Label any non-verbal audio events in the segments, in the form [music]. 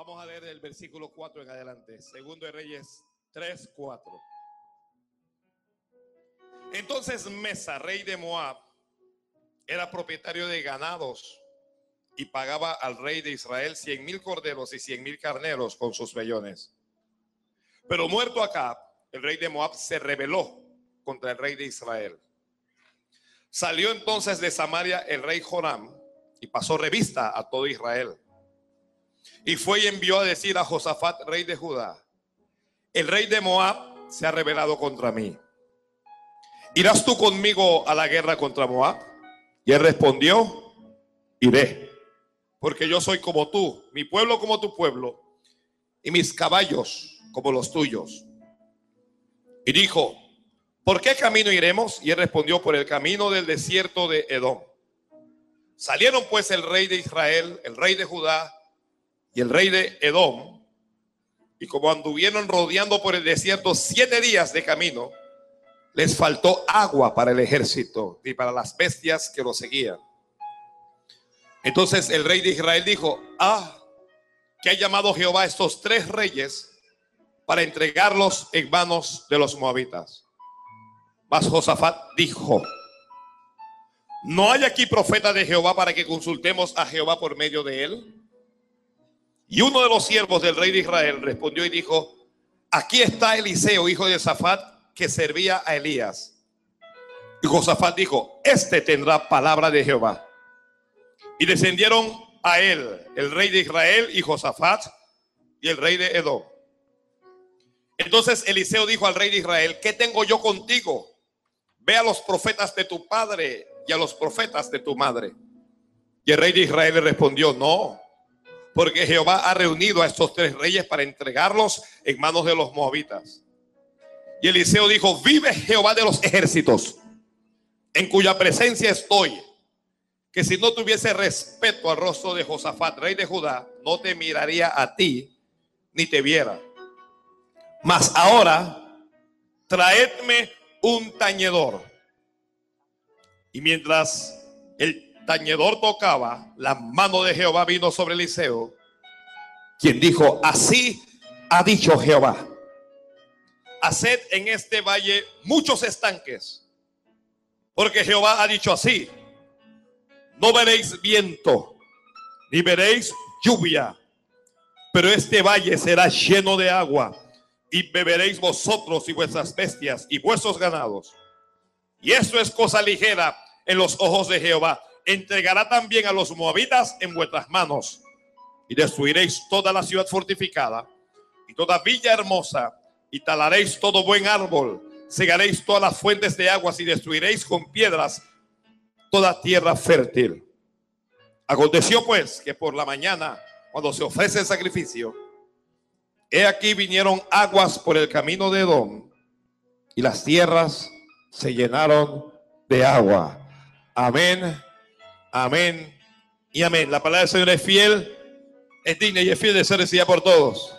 Vamos a leer el versículo 4 en adelante. Segundo de Reyes 3, 4. Entonces Mesa, rey de Moab, era propietario de ganados y pagaba al rey de Israel cien mil corderos y cien mil carneros con sus vellones. Pero muerto acá, el rey de Moab se rebeló contra el rey de Israel. Salió entonces de Samaria el rey Joram y pasó revista a todo Israel. Y fue y envió a decir a Josafat, rey de Judá, el rey de Moab se ha rebelado contra mí. ¿Irás tú conmigo a la guerra contra Moab? Y él respondió, iré, porque yo soy como tú, mi pueblo como tu pueblo, y mis caballos como los tuyos. Y dijo, ¿por qué camino iremos? Y él respondió, por el camino del desierto de Edom. Salieron pues el rey de Israel, el rey de Judá y el rey de Edom, y como anduvieron rodeando por el desierto siete días de camino, les faltó agua para el ejército y para las bestias que lo seguían. Entonces el rey de Israel dijo, ah, que ha llamado Jehová a estos tres reyes para entregarlos en manos de los moabitas. Mas Josafat dijo, no hay aquí profeta de Jehová para que consultemos a Jehová por medio de él. Y uno de los siervos del rey de Israel respondió y dijo, aquí está Eliseo, hijo de Zafat, que servía a Elías. Y Josafat dijo, este tendrá palabra de Jehová. Y descendieron a él el rey de Israel y Josafat y el rey de Edom. Entonces Eliseo dijo al rey de Israel, ¿qué tengo yo contigo? Ve a los profetas de tu padre y a los profetas de tu madre. Y el rey de Israel le respondió, no, porque Jehová ha reunido a estos tres reyes para entregarlos en manos de los moabitas. Y Eliseo dijo, vive Jehová de los ejércitos, en cuya presencia estoy, que si no tuviese respeto al rostro de Josafat, rey de Judá, no te miraría a ti, ni te viera. Mas ahora, traedme un tañedor. Y mientras el tañedor tocaba, la mano de Jehová vino sobre Eliseo, quien dijo, así ha dicho Jehová haced en este valle muchos estanques, porque Jehová ha dicho así, no veréis viento, ni veréis lluvia, pero este valle será lleno de agua, y beberéis vosotros y vuestras bestias y vuestros ganados. Y esto es cosa ligera en los ojos de Jehová. Entregará también a los moabitas en vuestras manos, y destruiréis toda la ciudad fortificada y toda villa hermosa y talaréis todo buen árbol, segaréis todas las fuentes de aguas y destruiréis con piedras toda tierra fértil. Aconteció pues que por la mañana, cuando se ofrece el sacrificio, he aquí vinieron aguas por el camino de Edom y las tierras se llenaron de agua. Amén, amén y amén. La palabra del Señor es fiel, es digna y es fiel de ser recibida por todos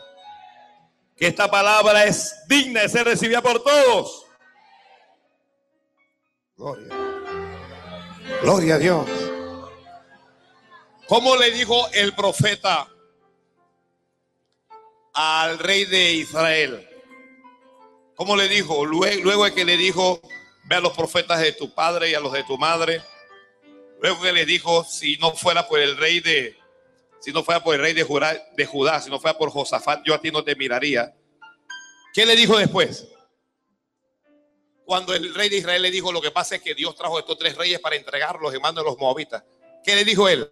que esta palabra es digna de ser recibida por todos. Gloria. Gloria a Dios. ¿Cómo le dijo el profeta al rey de Israel? ¿Cómo le dijo? Luego, luego de que le dijo, ve a los profetas de tu padre y a los de tu madre. Luego que le dijo, si no fuera por el rey de, si no fuera por el rey de Judá, de Judá, si no fuera por Josafat, yo a ti no te miraría. ¿Qué le dijo después? Cuando el rey de Israel le dijo, lo que pasa es que Dios trajo estos tres reyes para entregarlos en manos de los moabitas. ¿Qué le dijo él?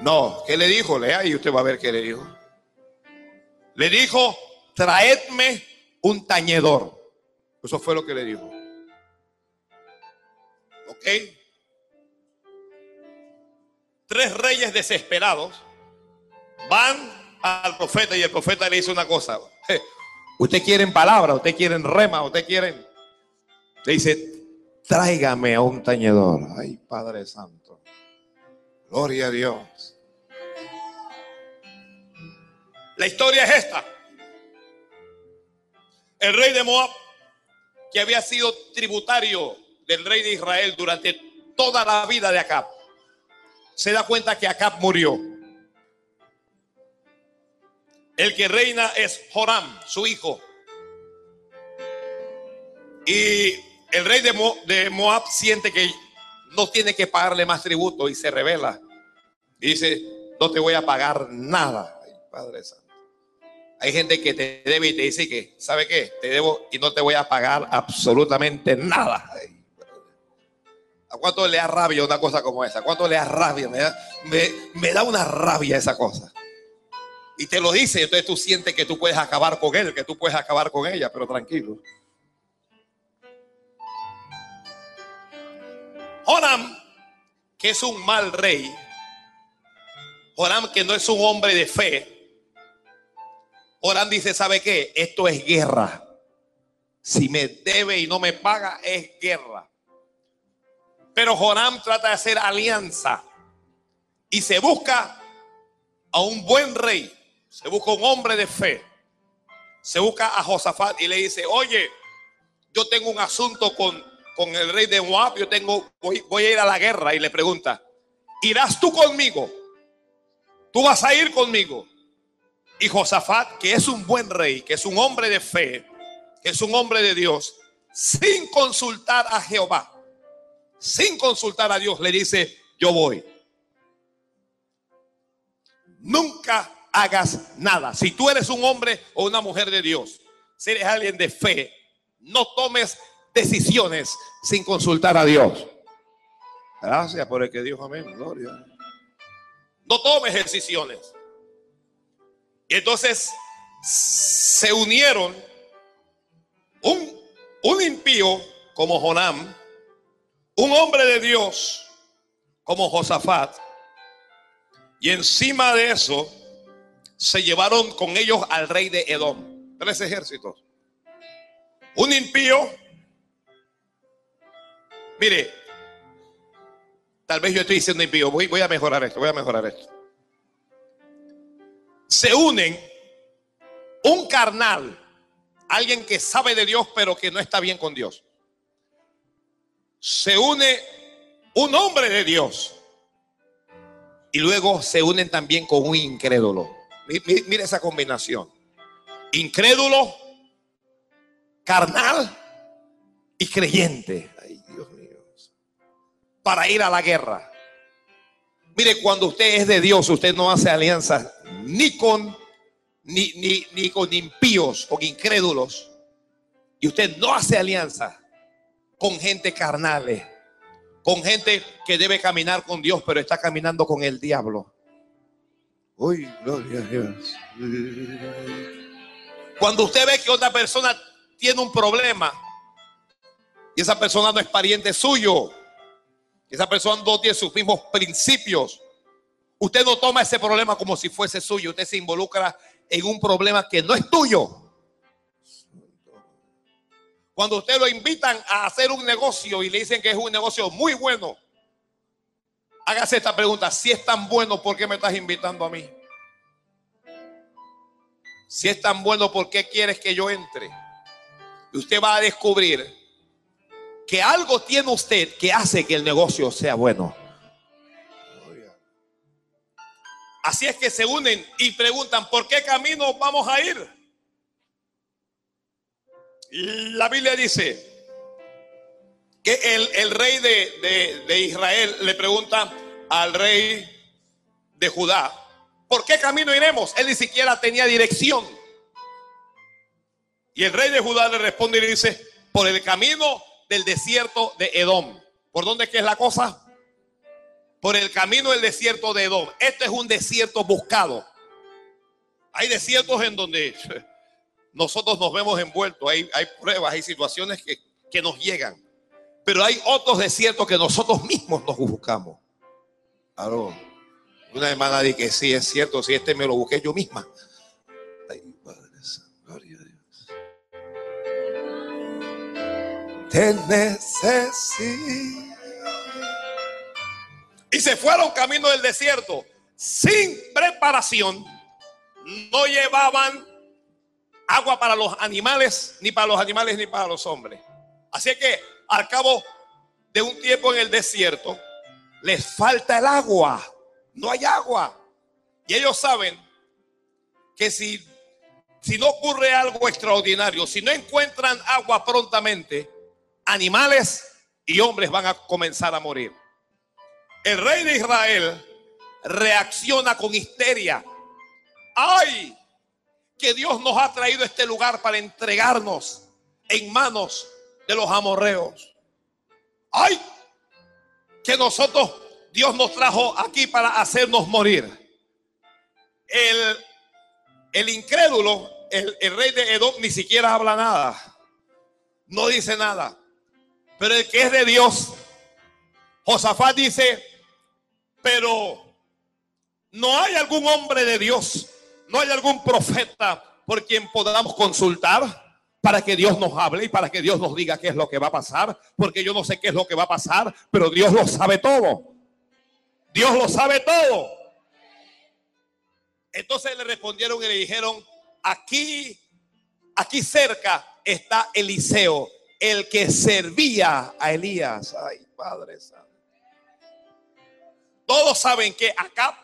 No, ¿qué le dijo? Lea y usted va a ver qué le dijo. Le dijo, traedme un tañedor. Eso fue lo que le dijo. Tres reyes desesperados van al profeta y el profeta le dice una cosa. [laughs] Usted quieren palabra, usted quieren rema, usted quieren. Le dice, tráigame a un tañedor. Ay, Padre Santo. Gloria a Dios. La historia es esta. El rey de Moab, que había sido tributario del rey de Israel durante toda la vida de Acab se da cuenta que Acab murió. El que reina es Joram, su hijo. Y el rey de, Moab siente que no tiene que pagarle más tributo y se revela. Dice, no te voy a pagar nada. Padre Santo. Hay gente que te debe y te dice que, ¿sabe qué? Te debo y no te voy a pagar absolutamente nada. ¿A cuánto le da rabia una cosa como esa? ¿A cuánto le da rabia? Me da, me, da una rabia esa cosa. Y te lo dice, entonces tú sientes que tú puedes acabar con él, que tú puedes acabar con ella, pero tranquilo. Joram, que es un mal rey, Joram que no es un hombre de fe, Joram dice, ¿sabe qué? Esto es guerra. Si me debe y no me paga, es guerra. Pero Joram trata de hacer alianza y se busca a un buen rey, se busca un hombre de fe, se busca a Josafat y le dice, oye, yo tengo un asunto con, con el rey de Moab, yo tengo, voy, voy a ir a la guerra y le pregunta, ¿irás tú conmigo? ¿Tú vas a ir conmigo? Y Josafat, que es un buen rey, que es un hombre de fe, que es un hombre de Dios, sin consultar a Jehová, sin consultar a Dios, le dice, yo voy. Nunca hagas nada. Si tú eres un hombre o una mujer de Dios, si eres alguien de fe, no tomes decisiones sin consultar a Dios. Gracias por el que Dios amén. Gloria. No tomes decisiones. Y entonces se unieron un, un impío como Jonam un hombre de Dios como Josafat. Y encima de eso se llevaron con ellos al rey de Edom. Tres ejércitos. Un impío. Mire, tal vez yo estoy diciendo impío. Voy, voy a mejorar esto, voy a mejorar esto. Se unen un carnal, alguien que sabe de Dios pero que no está bien con Dios se une un hombre de Dios y luego se unen también con un incrédulo. Mira esa combinación. Incrédulo, carnal y creyente. Ay, Dios mío. Para ir a la guerra. Mire, cuando usted es de Dios, usted no hace alianza ni con ni, ni, ni con impíos, con incrédulos. Y usted no hace alianza con gente carnales, con gente que debe caminar con Dios, pero está caminando con el diablo. Uy, gloria a Dios. Cuando usted ve que otra persona tiene un problema y esa persona no es pariente suyo, esa persona no tiene sus mismos principios, usted no toma ese problema como si fuese suyo, usted se involucra en un problema que no es tuyo. Cuando usted lo invitan a hacer un negocio y le dicen que es un negocio muy bueno, hágase esta pregunta, si es tan bueno, ¿por qué me estás invitando a mí? Si es tan bueno, ¿por qué quieres que yo entre? Y usted va a descubrir que algo tiene usted que hace que el negocio sea bueno. Así es que se unen y preguntan, ¿por qué camino vamos a ir? La Biblia dice que el, rey de, Israel le pregunta al rey de Judá, ¿por qué camino iremos? Él ni siquiera tenía dirección. Y el rey de Judá le responde y le dice, por el camino del desierto de Edom. ¿Por dónde es es la cosa? Por el camino del desierto de Edom. Este es un desierto buscado. Hay desiertos en donde nosotros nos vemos envueltos. Hay, pruebas, hay situaciones que, que nos llegan. Pero hay otros desiertos que nosotros mismos nos buscamos. Claro. Una hermana dice que sí, es cierto, si este me lo busqué yo misma. Ay, Padre gloria a Dios. Te necesito. Y se fueron camino del desierto sin preparación. No llevaban agua para los animales, ni para los animales, ni para los hombres. Así que al cabo de un tiempo en el desierto, les falta el agua. no hay agua. Y ellos saben que si, si no ocurre algo extraordinario, si no encuentran agua prontamente, animales y hombres van a comenzar a morir. El rey de Israel reacciona con histeria. ¡Ay! Que Dios nos ha traído a este lugar para entregarnos en manos de los amorreos. ¡Ay! Que nosotros, Dios nos trajo aquí para hacernos morir. El, el incrédulo, el, el rey de Edom, ni siquiera habla nada. No dice nada. Pero el que es de Dios, Josafat dice, pero no hay algún hombre de Dios, no hay algún profeta por quien podamos consultar para que Dios nos hable y para que Dios nos diga qué es lo que va a pasar, porque yo no sé qué es lo que va a pasar, pero Dios lo sabe todo. Dios lo sabe todo. Entonces le respondieron y le dijeron, aquí, aquí cerca está Eliseo, el que servía a Elías. Ay, Padre Santo. Todos saben que acá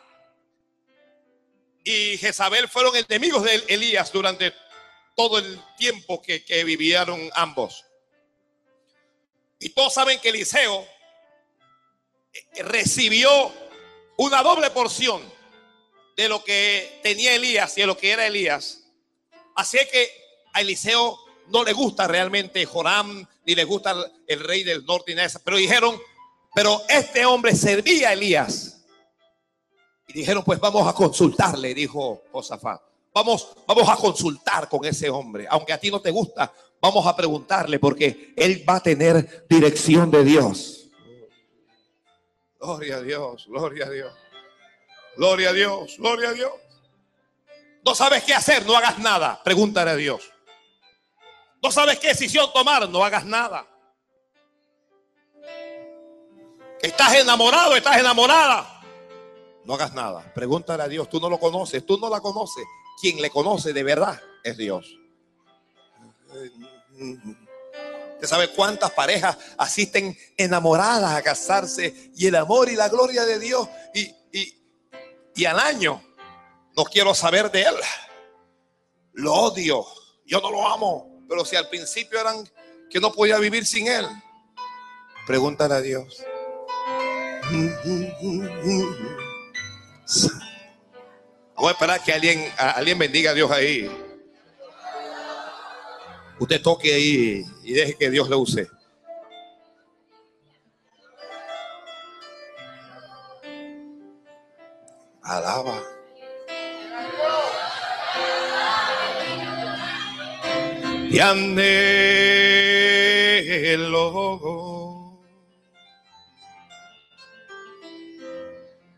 y Jezabel fueron enemigos de Elías durante todo el tiempo que, vivieron ambos. Y todos saben que Eliseo eh, recibió una doble porción de lo que tenía Elías y de lo que era Elías. Así que a Eliseo no le gusta realmente Joram, ni le gusta el rey del norte, ni nada, pero dijeron, pero este hombre servía a Elías. Y dijeron, pues vamos a consultarle, dijo Josafat. Vamos, vamos a consultar con ese hombre. Aunque a ti no te gusta, vamos a preguntarle porque él va a tener dirección de Dios. Gloria a Dios, gloria a Dios. Gloria a Dios, gloria a Dios. No sabes qué hacer, no hagas nada. Pregúntale a Dios. No sabes qué decisión tomar, no hagas nada. Estás enamorado, estás enamorada. No hagas nada. Pregúntale a Dios. Tú no lo conoces, tú no la conoces. Quien le conoce de verdad es Dios. ¿Usted sabe cuántas parejas asisten enamoradas a casarse y el amor y la gloria de Dios? Y, y, y al año no quiero saber de él. Lo odio. Yo no lo amo. Pero si al principio eran que no podía vivir sin él, pregúntale a Dios. Voy a esperar que alguien, alguien bendiga a Dios ahí. Usted toque ahí y deje que Dios le use. Alaba. Y anhelo.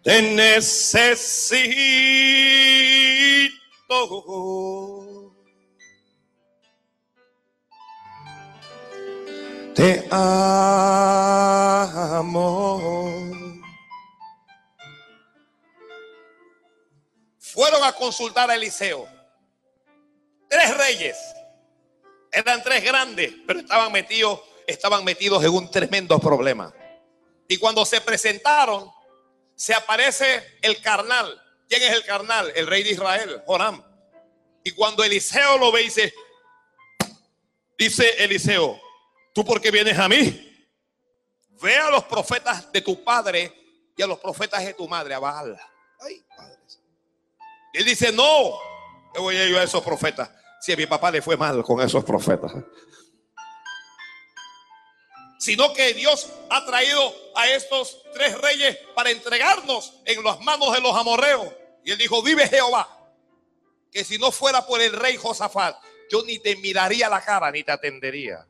Te necesito. Te amo. Fueron a consultar a Eliseo. Tres reyes. Eran tres grandes, pero estaban metidos, estaban metidos en un tremendo problema. Y cuando se presentaron, se aparece el carnal. ¿Quién es el carnal? El rey de Israel, Joram. Y cuando Eliseo lo ve, dice, dice Eliseo, ¿tú por qué vienes a mí? Ve a los profetas de tu padre y a los profetas de tu madre, a Baal. Ay, padre. Él dice, no, ¿qué voy a ir a esos profetas? Si a mi papá le fue mal con esos profetas sino que Dios ha traído a estos tres reyes para entregarnos en las manos de los amorreos. Y él dijo, vive Jehová, que si no fuera por el rey Josafat, yo ni te miraría la cara ni te atendería.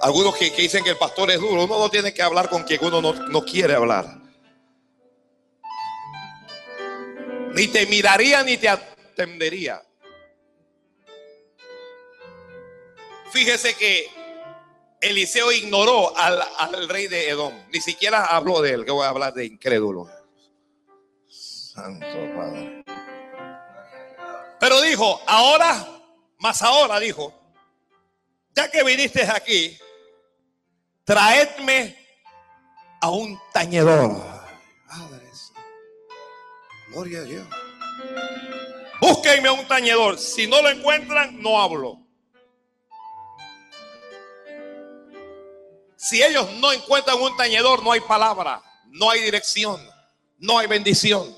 Algunos que, dicen que el pastor es duro, uno no tiene que hablar con quien uno no, no quiere hablar. Ni te miraría ni te atendería. Fíjese que Eliseo ignoró al, rey de Edom. Ni siquiera habló de él, que voy a hablar de incrédulo. Santo Padre. Pero dijo, ahora, más ahora dijo, ya que viniste aquí, traedme a un tañedor. Padres. Gloria a Dios. Búsquenme un tañedor. Si no lo encuentran, no hablo. Si ellos no encuentran un tañedor, no hay palabra, no hay dirección, no hay bendición.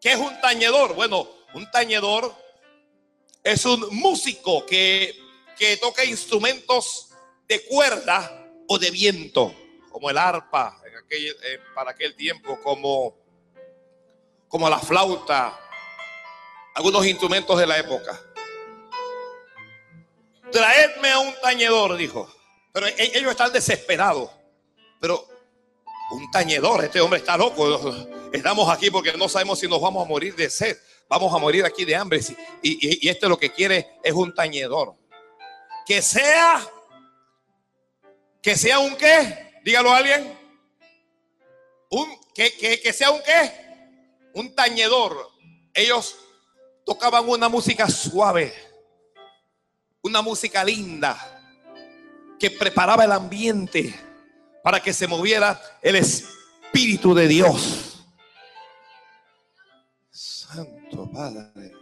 ¿Qué es un tañedor? Bueno, un tañedor es un músico que, que toca instrumentos de cuerda o de viento, como el arpa eh, para aquel tiempo, como, como la flauta, algunos instrumentos de la época. Traedme a un tañedor, dijo. Pero e, ellos están desesperados. Pero un tañedor, este hombre está loco. Estamos aquí porque no sabemos si nos vamos a morir de sed. Vamos a morir aquí de hambre. Y, y, este lo que quiere es un tañedor. Que sea, que sea un qué, dígalo a alguien. Un, que, que, que sea un qué, un tañedor. Ellos tocaban una música suave, una música linda, que preparaba el ambiente para que se moviera el Espíritu de Dios. Santo Padre.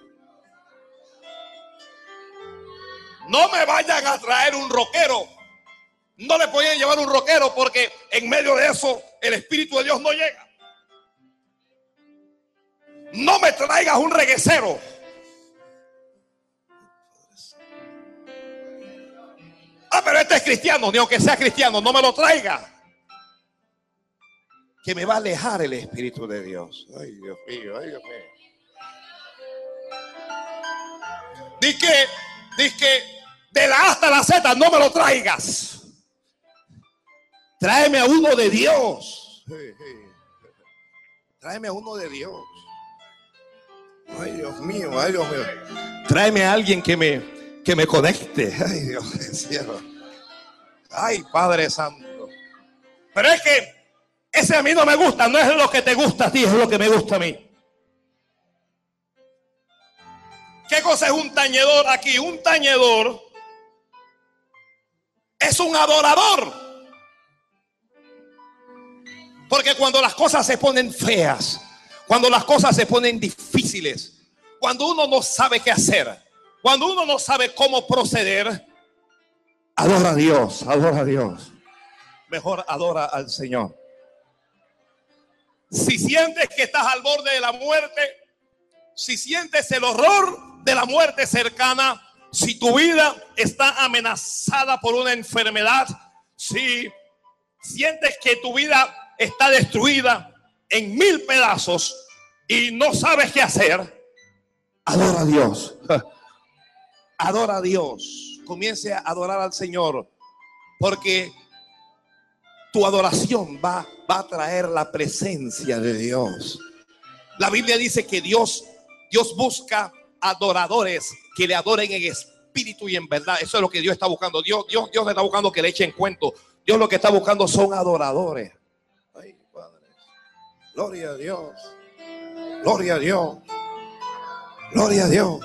No me vayan a traer un roquero. No le pueden llevar un roquero porque en medio de eso el Espíritu de Dios no llega. No me traigas un reguecero. Ah, pero este es cristiano, ni aunque sea cristiano, no me lo traiga. Que me va a alejar el Espíritu de Dios. Ay, Dios mío, ay, Dios mío. Dice que, que de la A hasta la Z no me lo traigas. Tráeme a uno de Dios. Tráeme a uno de Dios. Ay, Dios mío, ay, Dios mío. Tráeme a alguien que me, que me conecte. Ay, Dios del cielo. Ay, Padre Santo. Pero es que ese a mí no me gusta, no es lo que te gusta a ti, es lo que me gusta a mí. ¿Qué cosa es un tañedor aquí? Un tañedor es un adorador. Porque cuando las cosas se ponen feas, cuando las cosas se ponen difíciles, cuando uno no sabe qué hacer, cuando uno no sabe cómo proceder, adora a Dios, adora a Dios. Mejor adora al Señor. Si sientes que estás al borde de la muerte, si sientes el horror de la muerte cercana, si tu vida está amenazada por una enfermedad, si sientes que tu vida está destruida en mil pedazos y no sabes qué hacer, adora a Dios. [laughs] adora a Dios, comience a adorar al Señor, porque tu adoración va, va a traer la presencia de Dios. La Biblia dice que Dios, Dios busca adoradores que le adoren en espíritu y en verdad. Eso es lo que Dios está buscando. Dios, Dios, Dios está buscando que le echen cuento. Dios lo que está buscando son adoradores. Gloria a Dios. Gloria a Dios. Gloria a Dios.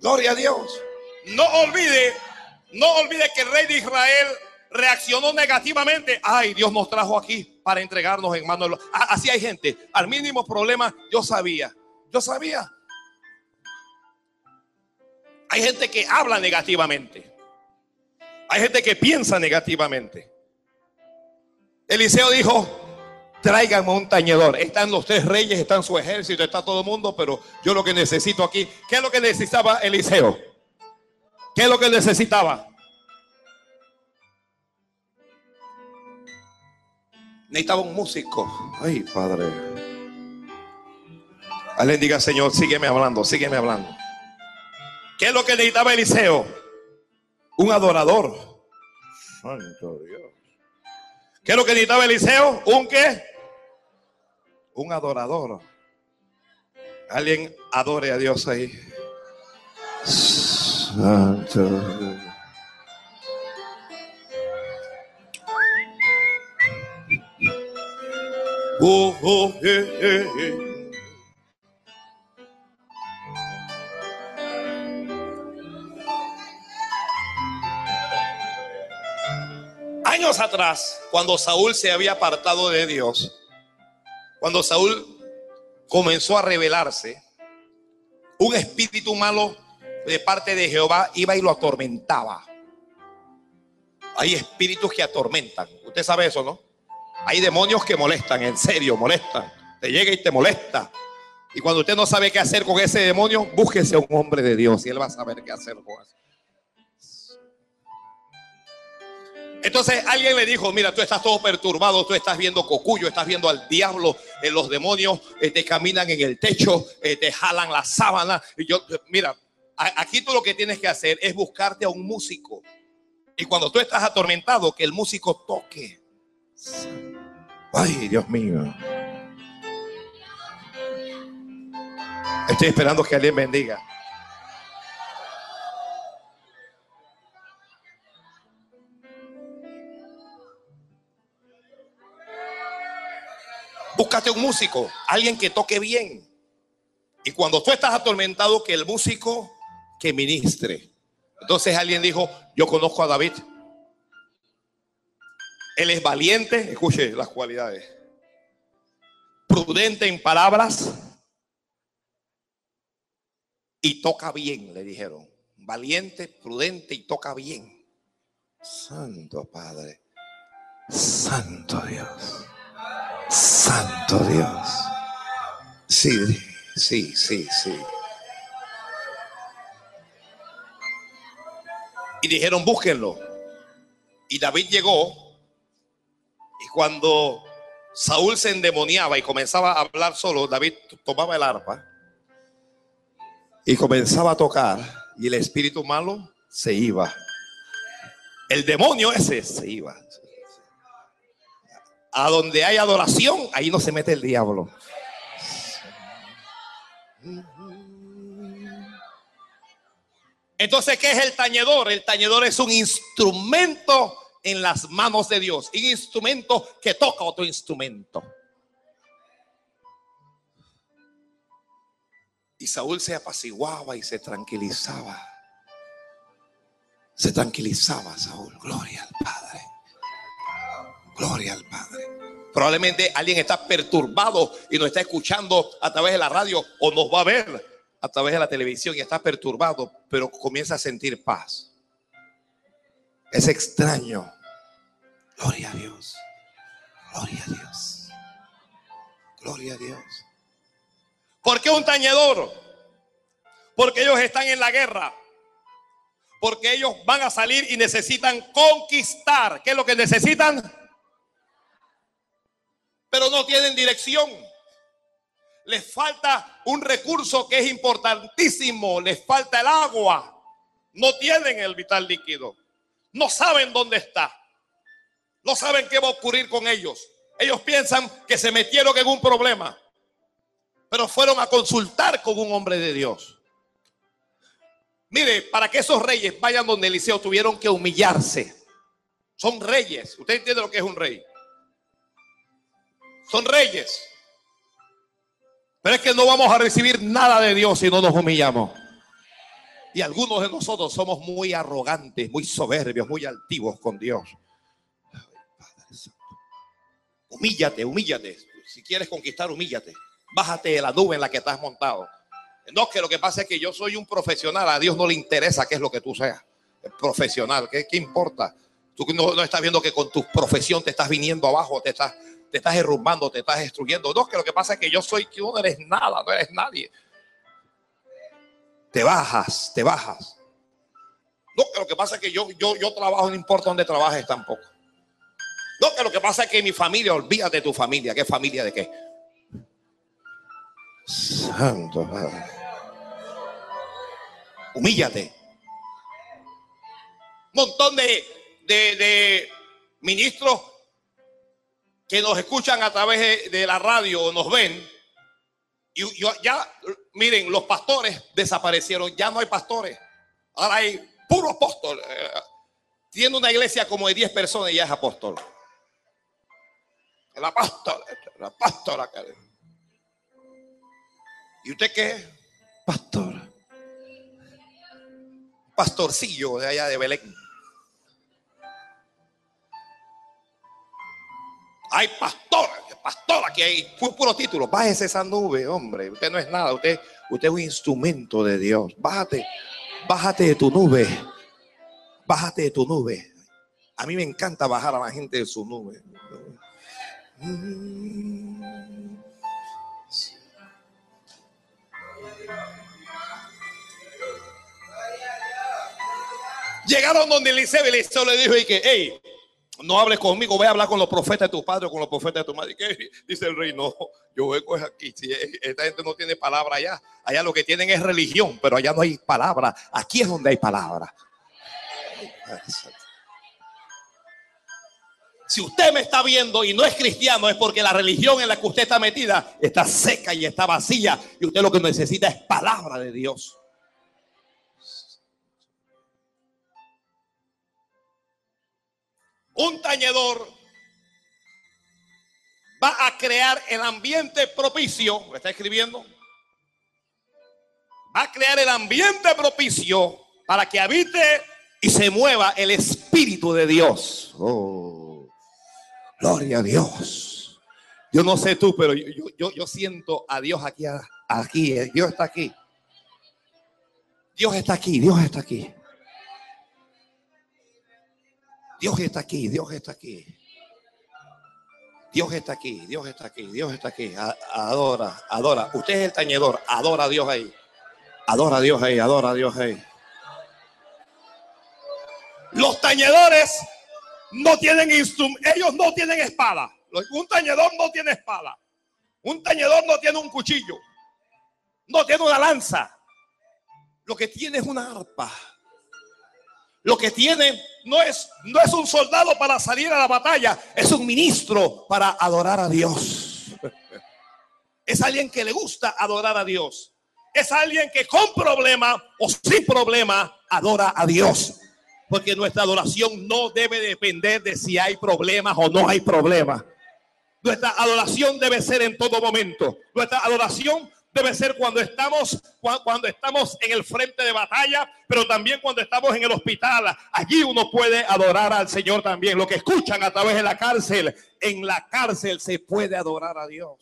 Gloria a Dios. No olvide, no olvide que el rey de Israel reaccionó negativamente. Ay, Dios nos trajo aquí para entregarnos en manos. Así hay gente. Al mínimo problema, yo sabía. Yo sabía. Hay gente que habla negativamente. Hay gente que piensa negativamente. Eliseo dijo, Tráiganme un tañedor. Están los tres reyes, están su ejército, está todo el mundo, pero yo lo que necesito aquí, ¿qué es lo que necesitaba Eliseo? ¿Qué es lo que necesitaba? Necesitaba un músico. Ay, Padre. Alguien diga, Señor, sígueme hablando, sígueme hablando. ¿Qué es lo que necesitaba Eliseo? Un adorador. Santo Dios. ¿Qué es lo que necesitaba Eliseo? ¿Un qué? Un adorador. Alguien adore a Dios ahí. Santo. Oh, oh, días atrás, cuando Saúl se había apartado de Dios, cuando Saúl comenzó a rebelarse, un espíritu malo de parte de Jehová iba y lo atormentaba. Hay espíritus que atormentan. Usted sabe eso, ¿no? Hay demonios que molestan, en serio, molestan. Te llega y te molesta. Y cuando usted no sabe qué hacer con ese demonio, búsquese a un hombre de Dios y él va a saber qué hacer con eso. Entonces alguien le dijo, mira, tú estás todo perturbado, tú estás viendo cocuyo, estás viendo al diablo, eh, los demonios eh, te caminan en el techo, eh, te jalan la sábana. Y yo, mira, aquí tú lo que tienes que hacer es buscarte a un músico. Y cuando tú estás atormentado, que el músico toque. Ay, Dios mío. Estoy esperando que alguien bendiga. Búscate un músico, alguien que toque bien. Y cuando tú estás atormentado, que el músico que ministre. Entonces alguien dijo, yo conozco a David. Él es valiente, escuche las cualidades. Prudente en palabras y toca bien, le dijeron. Valiente, prudente y toca bien. Santo Padre, Santo Dios. Santo Dios. Sí, sí, sí, sí. Y dijeron, búsquenlo. Y David llegó. Y cuando Saúl se endemoniaba y comenzaba a hablar solo, David tomaba el arpa y comenzaba a tocar. Y el espíritu malo se iba. El demonio ese se iba. A donde hay adoración, ahí no se mete el diablo. Entonces, ¿qué es el tañedor? El tañedor es un instrumento en las manos de Dios. Un instrumento que toca otro instrumento. Y Saúl se apaciguaba y se tranquilizaba. Se tranquilizaba Saúl. Gloria al Padre. Gloria al Padre. Probablemente alguien está perturbado y nos está escuchando a través de la radio o nos va a ver a través de la televisión y está perturbado, pero comienza a sentir paz. Es extraño. Gloria a Dios. Gloria a Dios. Gloria a Dios. ¿Por qué un tañedor? Porque ellos están en la guerra. Porque ellos van a salir y necesitan conquistar. ¿Qué es lo que necesitan? Pero no tienen dirección. Les falta un recurso que es importantísimo, les falta el agua. No tienen el vital líquido. No saben dónde está. No saben qué va a ocurrir con ellos. Ellos piensan que se metieron en un problema, pero fueron a consultar con un hombre de Dios. Mire, para que esos reyes vayan donde Eliseo tuvieron que humillarse. Son reyes. ¿Usted entiende lo que es un rey? Son reyes. Pero es que no vamos a recibir nada de Dios si no nos humillamos. Y algunos de nosotros somos muy arrogantes, muy soberbios, muy altivos con Dios. Humíllate, humíllate. Si quieres conquistar, humíllate. Bájate de la nube en la que estás montado. No, que lo que pasa es que yo soy un profesional. A Dios no le interesa qué es lo que tú seas. profesional, ¿qué, qué importa? Tú no, no, estás viendo que con tu profesión te estás viniendo abajo, te estás, te estás derrumbando, te estás destruyendo. No, que lo que pasa es que yo soy, que no eres nada, no eres nadie. Te bajas, te bajas. No, que lo que pasa es que yo, yo, yo trabajo, no importa dónde trabajes tampoco. No, que lo que pasa es que mi familia, olvídate de tu familia. ¿Qué familia de qué? Santo Padre. Humíllate. Un montón de, de, de ministros que nos escuchan a través de, la radio o nos ven, y, ya, miren, los pastores desaparecieron, ya no hay pastores, ahora hay puro apóstol. Eh, tiene una iglesia como de 10 personas y ya es apóstol. El apóstol, la pastora. ¿Y usted qué es? Pastor. Pastorcillo de allá de Belén. Hay pastor, pastor aquí hay puro título. Bájese esa nube, hombre. Usted no es nada. Usted, usted es un instrumento de Dios. Bájate, bájate de tu nube. Bájate de tu nube. A mí me encanta bajar a la gente de su nube. Llegaron donde Eliseo y Eliseo le dijo y que, hey, no hables conmigo, voy a hablar con los profetas de tu padre o con los profetas de tu madre. ¿Qué? [laughs] Dice el rey, no, yo vengo aquí. Si esta gente no tiene palabra allá, allá lo que tienen es religión, pero allá no hay palabra. Aquí es donde hay palabra. Si usted me está viendo y no es cristiano, es porque la religión en la que usted está metida está seca y está vacía. Y usted lo que necesita es palabra de Dios. Un tañedor va a crear el ambiente propicio. ¿Me está escribiendo? Va a crear el ambiente propicio para que habite y se mueva el Espíritu de Dios. Oh. Gloria a Dios. Yo no sé tú, pero yo, yo, siento a Dios aquí, aquí. Eh, Dios está aquí. Dios está aquí, Dios está aquí. Dios está aquí, Dios está aquí. Dios está aquí, Dios está aquí, Dios está aquí. Adora, adora. Usted es el tañedor, adora a Dios ahí. Adora a Dios ahí, adora a Dios ahí. Los tañedores no tienen instrumento, ellos no tienen espada. Un tañedor no tiene espada. Un tañedor no tiene un cuchillo. No tiene una lanza. Lo que tiene es una arpa. Lo que tiene no es, no es un soldado para salir a la batalla, es un ministro para adorar a Dios. [laughs] Es alguien que le gusta adorar a Dios. Es alguien que con problema o sin problema adora a Dios. Porque nuestra adoración no debe depender de si hay problemas o no hay problemas. Nuestra adoración debe ser en todo momento. Nuestra adoración debe ser cuando estamos cuando estamos en el frente de batalla, pero también cuando estamos en el hospital. Allí uno puede adorar al Señor también. Lo que escuchan a través de la cárcel, en la cárcel se puede adorar a Dios.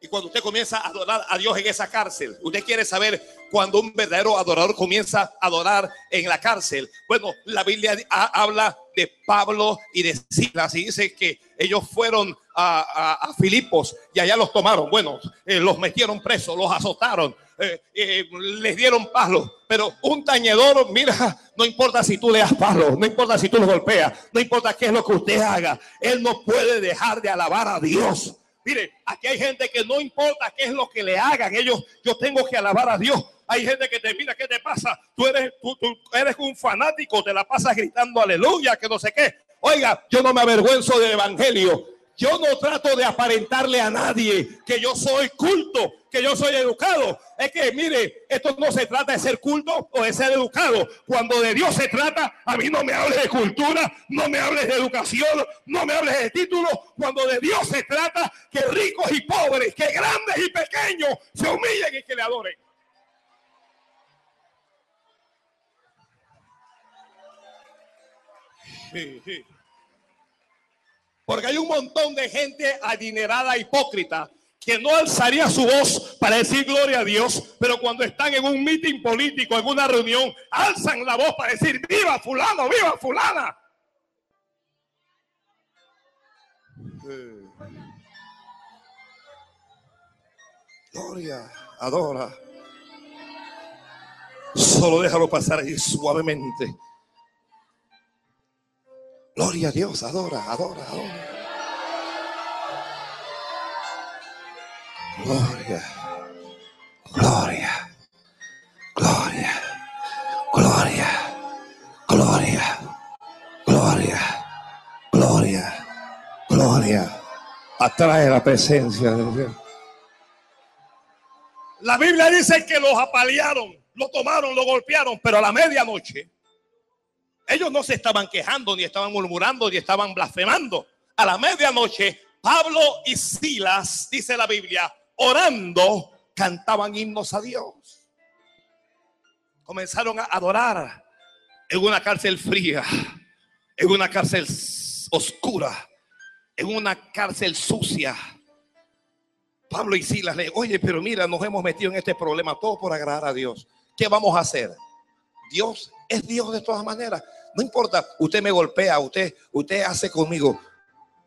Y cuando usted comienza a adorar a Dios en esa cárcel, usted quiere saber cuando un verdadero adorador comienza a adorar en la cárcel. Bueno, la Biblia habla de Pablo y de Silas y dice que ellos fueron a, Filipos y allá los tomaron. Bueno, eh, los metieron presos, los azotaron, eh, eh, les dieron palos. Pero un tañedor, mira, no importa si tú le das palos, no importa si tú lo golpeas, no importa qué es lo que usted haga, él no puede dejar de alabar a Dios. Mire, aquí hay gente que no importa qué es lo que le hagan, ellos, yo tengo que alabar a Dios. Hay gente que te mira, ¿qué te pasa? Tú eres, tú, eres un fanático, te la pasas gritando aleluya, que no sé qué. Oiga, yo no me avergüenzo del evangelio. Yo no trato de aparentarle a nadie que yo soy culto, que yo soy educado. Es que, mire, esto no se trata de ser culto o de ser educado. Cuando de Dios se trata, a mí no me hables de cultura, no me hables de educación, no me hables de títulos. Cuando de Dios se trata, que ricos y pobres, que grandes y pequeños se humillen y que le adoren. Porque hay un montón de gente adinerada, hipócrita, que no alzaría su voz para decir gloria a Dios, pero cuando están en un mitin político, en una reunión, alzan la voz para decir viva fulano, viva fulana. Gloria, adora. Solo déjalo pasar ahí suavemente. Gloria a Dios, adora, adora, adora. Gloria, gloria, gloria, gloria, gloria, gloria, gloria, gloria. Atrae la presencia de Dios. La Biblia dice que los apalearon, lo tomaron, lo golpearon, pero a la medianoche ellos no se estaban quejando, ni estaban murmurando, ni estaban blasfemando. A la medianoche, Pablo y Silas, dice la Biblia, orando, cantaban himnos a Dios. Comenzaron a adorar en una cárcel fría, en una cárcel oscura, en una cárcel sucia. Pablo y Silas le, oye, pero mira, nos hemos metido en este problema todo por agradar a Dios. ¿Qué vamos a hacer? Dios es Dios de todas maneras. No importa, usted me golpea, usted, usted hace conmigo.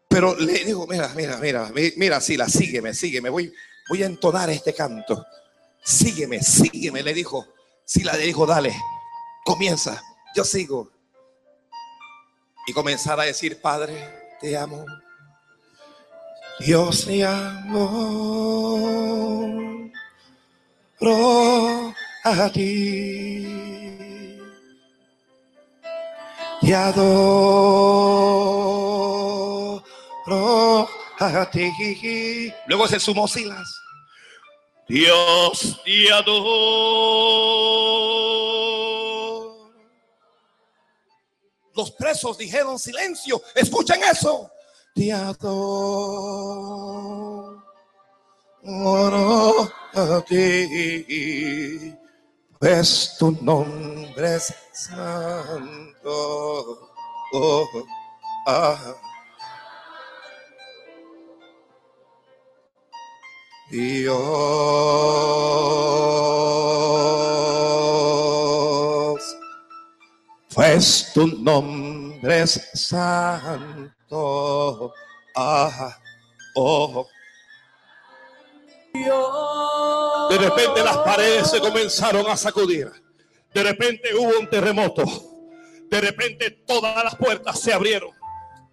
Pero le digo, mira, mira, mira, mira, Silas, sígueme, sígueme. Voy, voy a entonar este canto. Sígueme, sígueme, le dijo. Silas le dijo, dale, comienza, yo sigo. Y comenzar a decir, Padre, te amo. Dios te amo. a ti. Te adoro a ti. Luego se sumó Silas. Dios te adoro. Los presos dijeron silencio. Escuchen eso te adoro a ti, pues tu nombre es santo. Oh, ah. Dios, pues tu nombre es santo. Ah, oh. De repente las paredes se comenzaron a sacudir. De repente hubo un terremoto. De repente todas las puertas se abrieron.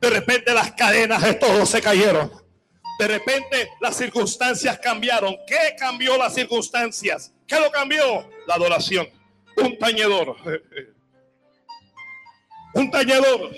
De repente las cadenas de todos se cayeron. De repente las circunstancias cambiaron. ¿Qué cambió las circunstancias? ¿Qué lo cambió? La adoración. Un tañedor. [laughs] Un tañedor.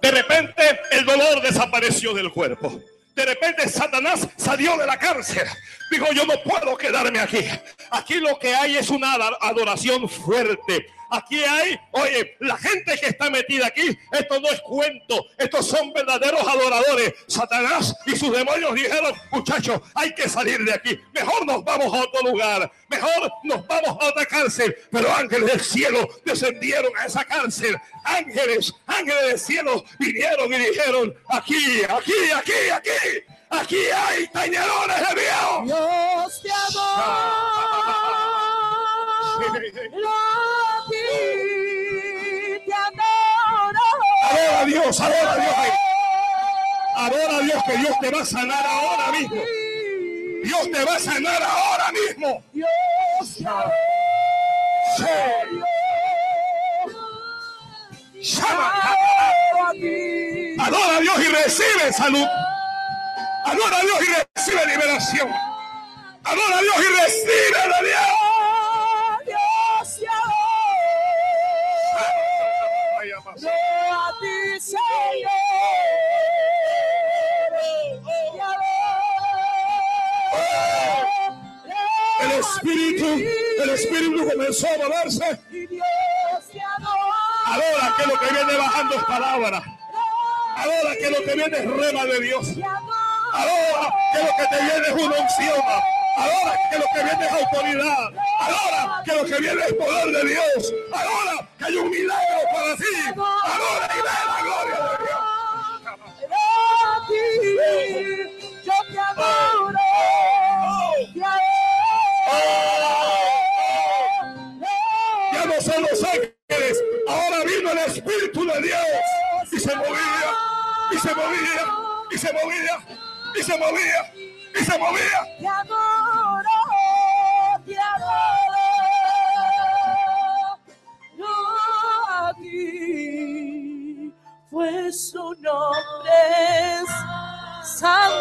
De repente el dolor desapareció del cuerpo. De repente Satanás salió de la cárcel. Dijo, yo no puedo quedarme aquí. Aquí lo que hay es una adoración fuerte. Aquí hay, oye, la gente que está metida aquí, esto no es cuento, estos son verdaderos adoradores. Satanás y sus demonios dijeron, muchachos, hay que salir de aquí. Mejor nos vamos a otro lugar, mejor nos vamos a otra cárcel. Pero ángeles del cielo descendieron a esa cárcel. Ángeles, ángeles del cielo vinieron y dijeron, aquí, aquí, aquí, aquí. Aquí hay tañerones de Dios. Dios te [laughs] adora. Adora a Dios, adora a Dios. Adora a Dios que Dios te va a sanar ahora mismo. Dios te va a sanar ahora mismo. Dios Adora a Dios y recibe salud. Adora a Dios y recibe liberación. Adora a Dios y recibe la El espíritu, el espíritu comenzó a moverse. Ahora que lo que viene bajando es palabra. Ahora que lo que viene es rema de Dios. Ahora que lo que te viene es una unción. Ahora que lo que viene es autoridad. Ahora que lo que viene es poder de Dios. Ahora que hay un milagro para ti. Ahora y la gloria de Dios. Yo te adoro. Ya no son los ángeles. Ahora vino el Espíritu de Dios. Y se movía. Y se movía. Y se movía. Y se movía. Y se movía. pues su nombre Santo.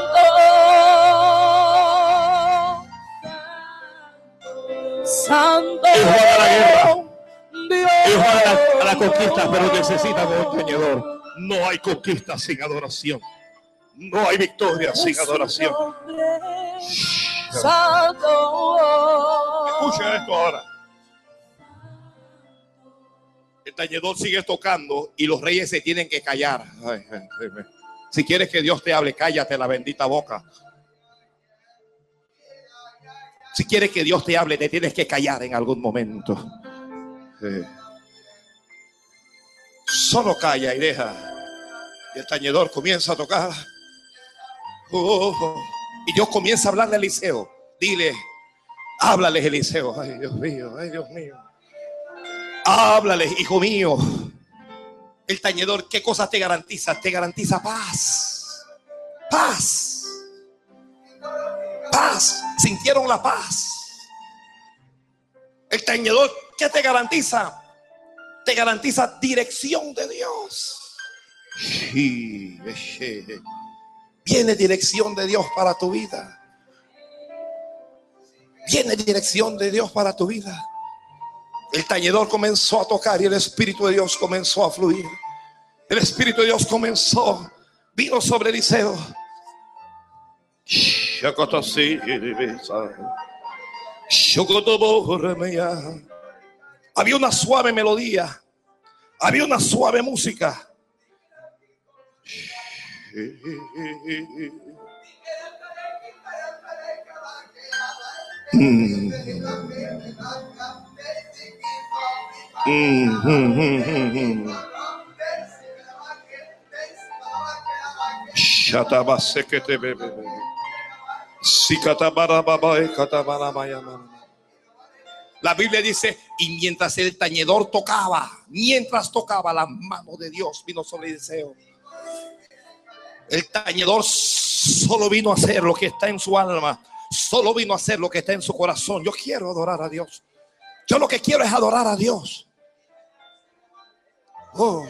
Santo. Hijo a la guerra. Dios. a la, conquista, pero necesita de un teñedor. No hay conquista sin adoración. No hay victoria sin adoración. Santo. Escucha esto ahora el tañedor sigue tocando y los reyes se tienen que callar. si quieres que Dios te hable, cállate la bendita boca. Si quieres que Dios te hable, te tienes que callar en algún momento. Solo calla y deja. Y el tañedor comienza a tocar. Oh, y Dios comienza a hablarle a Eliseo. Dile, háblale Eliseo. Ay, Dios mío, ay, Dios mío. Háblale, hijo mío. El tañedor, ¿qué cosas te garantiza? Te garantiza paz. Paz. Paz. Sintieron la paz. El tañedor, ¿qué te garantiza? Te garantiza dirección de Dios. Viene dirección de Dios para tu vida. Viene dirección de Dios para tu vida. El tañedor comenzó a tocar y el Espíritu de Dios comenzó a fluir. El Espíritu de Dios comenzó, vino sobre Eliseo. Había una suave melodía, había una suave música. Mm. Mm, mm, la Biblia dice, y mientras el tañedor tocaba, mientras tocaba la mano de Dios vino sobre Eliseo. El tañedor solo vino a hacer lo que está en su alma, solo vino a hacer lo que está en su corazón. Yo quiero adorar a Dios. Yo lo que quiero es adorar a Dios. Oh,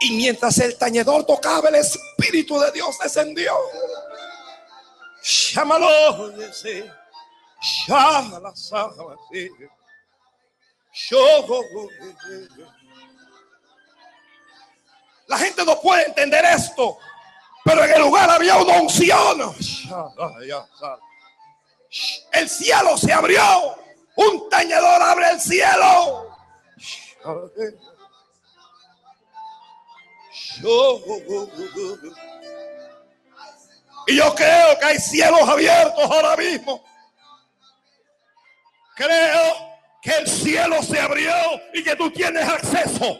y mientras el tañedor tocaba, el Espíritu de Dios descendió. Llámalo. La gente no puede entender esto, pero en el lugar había una unción. El cielo se abrió. Un tañedor abre el cielo. Y yo creo que hay cielos abiertos ahora mismo. Creo que el cielo se abrió y que tú tienes acceso.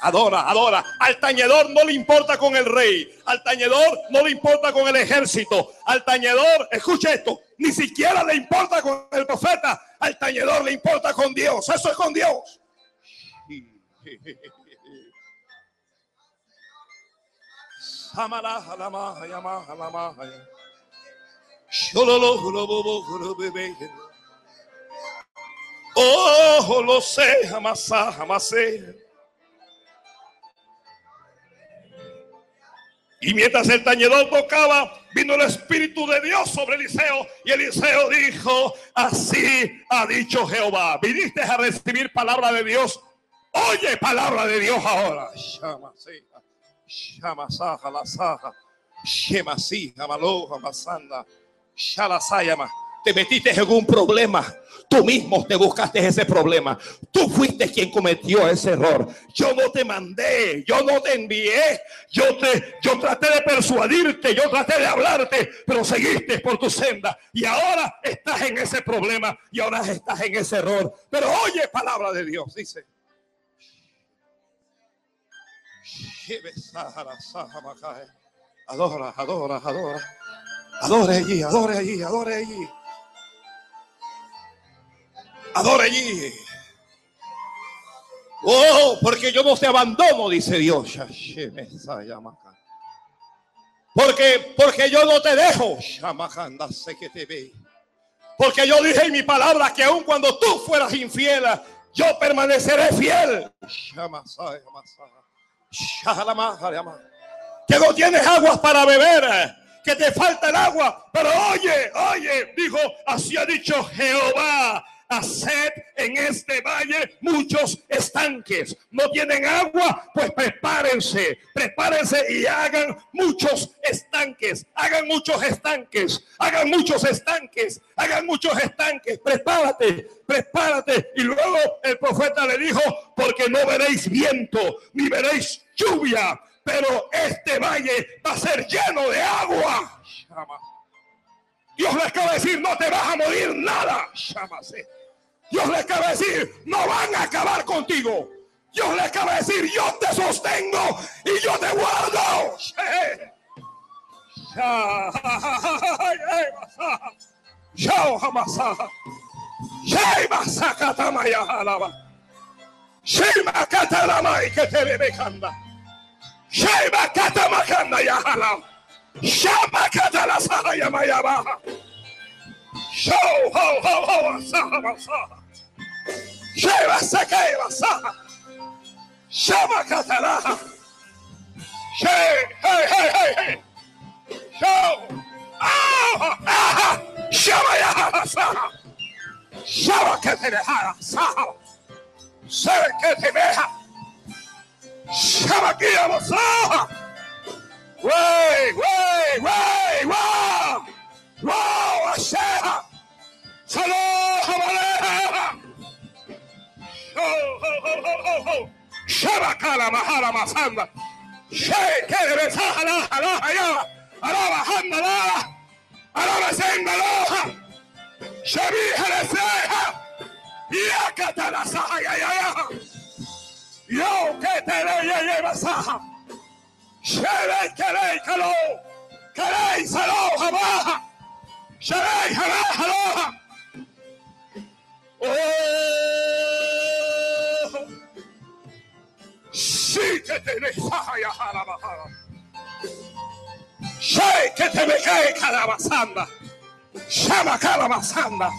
Adora, adora. Al tañedor no le importa con el rey. Al tañedor no le importa con el ejército. Al tañedor, escucha esto, ni siquiera le importa con el profeta. Al tañedor le importa con Dios. Eso es con Dios. Oh, lo sé, jamás, jamás sé. Y mientras el tañedor tocaba, vino el Espíritu de Dios sobre Eliseo. Y Eliseo dijo, así ha dicho Jehová. Viniste a recibir palabra de Dios. Oye palabra de Dios ahora. Llama, llama, saja, la saja. Shema, sí, amaloja, masanda. Shalasayama. Te metiste en un problema Tú mismo te buscaste ese problema. Tú fuiste quien cometió ese error. Yo no te mandé, yo no te envié. Yo te yo traté de persuadirte, yo traté de hablarte, pero seguiste por tu senda y ahora estás en ese problema y ahora estás en ese error. Pero oye palabra de Dios, dice. Adora, adora, adora. Adore allí, adore allí, adore allí. Adora allí. Oh, porque yo no te abandono, dice Dios. Porque, porque yo no te dejo. Porque yo dije en mi palabra que aun cuando tú fueras infiel, yo permaneceré fiel. Que no tienes aguas para beber, que te falta el agua. Pero oye, oye, dijo, así ha dicho Jehová Haced en este valle muchos estanques. No tienen agua, pues prepárense, prepárense y hagan muchos estanques. Hagan muchos estanques, hagan muchos estanques, hagan muchos estanques. Prepárate, prepárate. Y luego el profeta le dijo, porque no veréis viento, ni veréis lluvia, pero este valle va a ser lleno de agua. Dios le acaba de decir, no te vas a morir nada. Dios le acaba de decir, no van a acabar contigo. Dios le acaba de decir, yo te sostengo y yo te guardo. Show ho ho ho saha saha. Shema sakaya saha. Shama katala. Shay hey hey hey hey. Show. Ah ah. Shama ya saha. Shama katala saha. Sabe que te deja. Shabakia Masaha. Way, way, way, شبكة محارة مصنع شيء كده لا لا يا أرى حنا لا أرى سيدنا لا شبيه لسيها يا كتر ساحة يا يا يا يا كتر يا يا مساحة شبيه كلي كلو كلي سلو هباها شبيه راح لوها Sí que te. Shere que te me cae calabazanda. Shama calabazanda.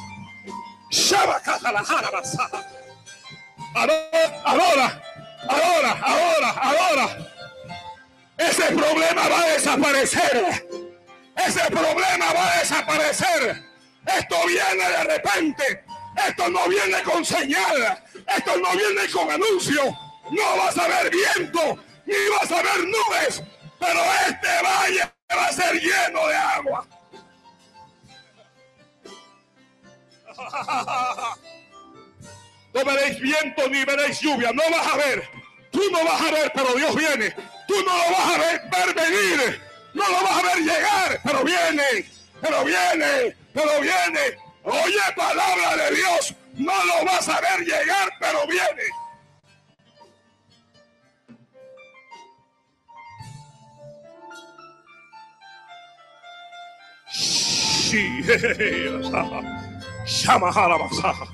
Shama catalahara Ahora, ahora, ahora, ahora. Ese problema va a desaparecer. Ese problema va a desaparecer. Esto viene de repente. Esto no viene con señal. Esto no viene con anuncio. No vas a ver viento, ni vas a ver nubes. Pero este valle va a ser lleno de agua. [laughs] No veréis viento ni veréis lluvia. No vas a ver. Tú no vas a ver, pero Dios viene. Tú no lo vas a ver, ver venir. No lo vas a ver llegar, pero viene. Pero viene. Pero viene. Oye palabra de Dios. No lo vas a ver llegar, pero viene. Sí. [laughs] Shamahara Masaha.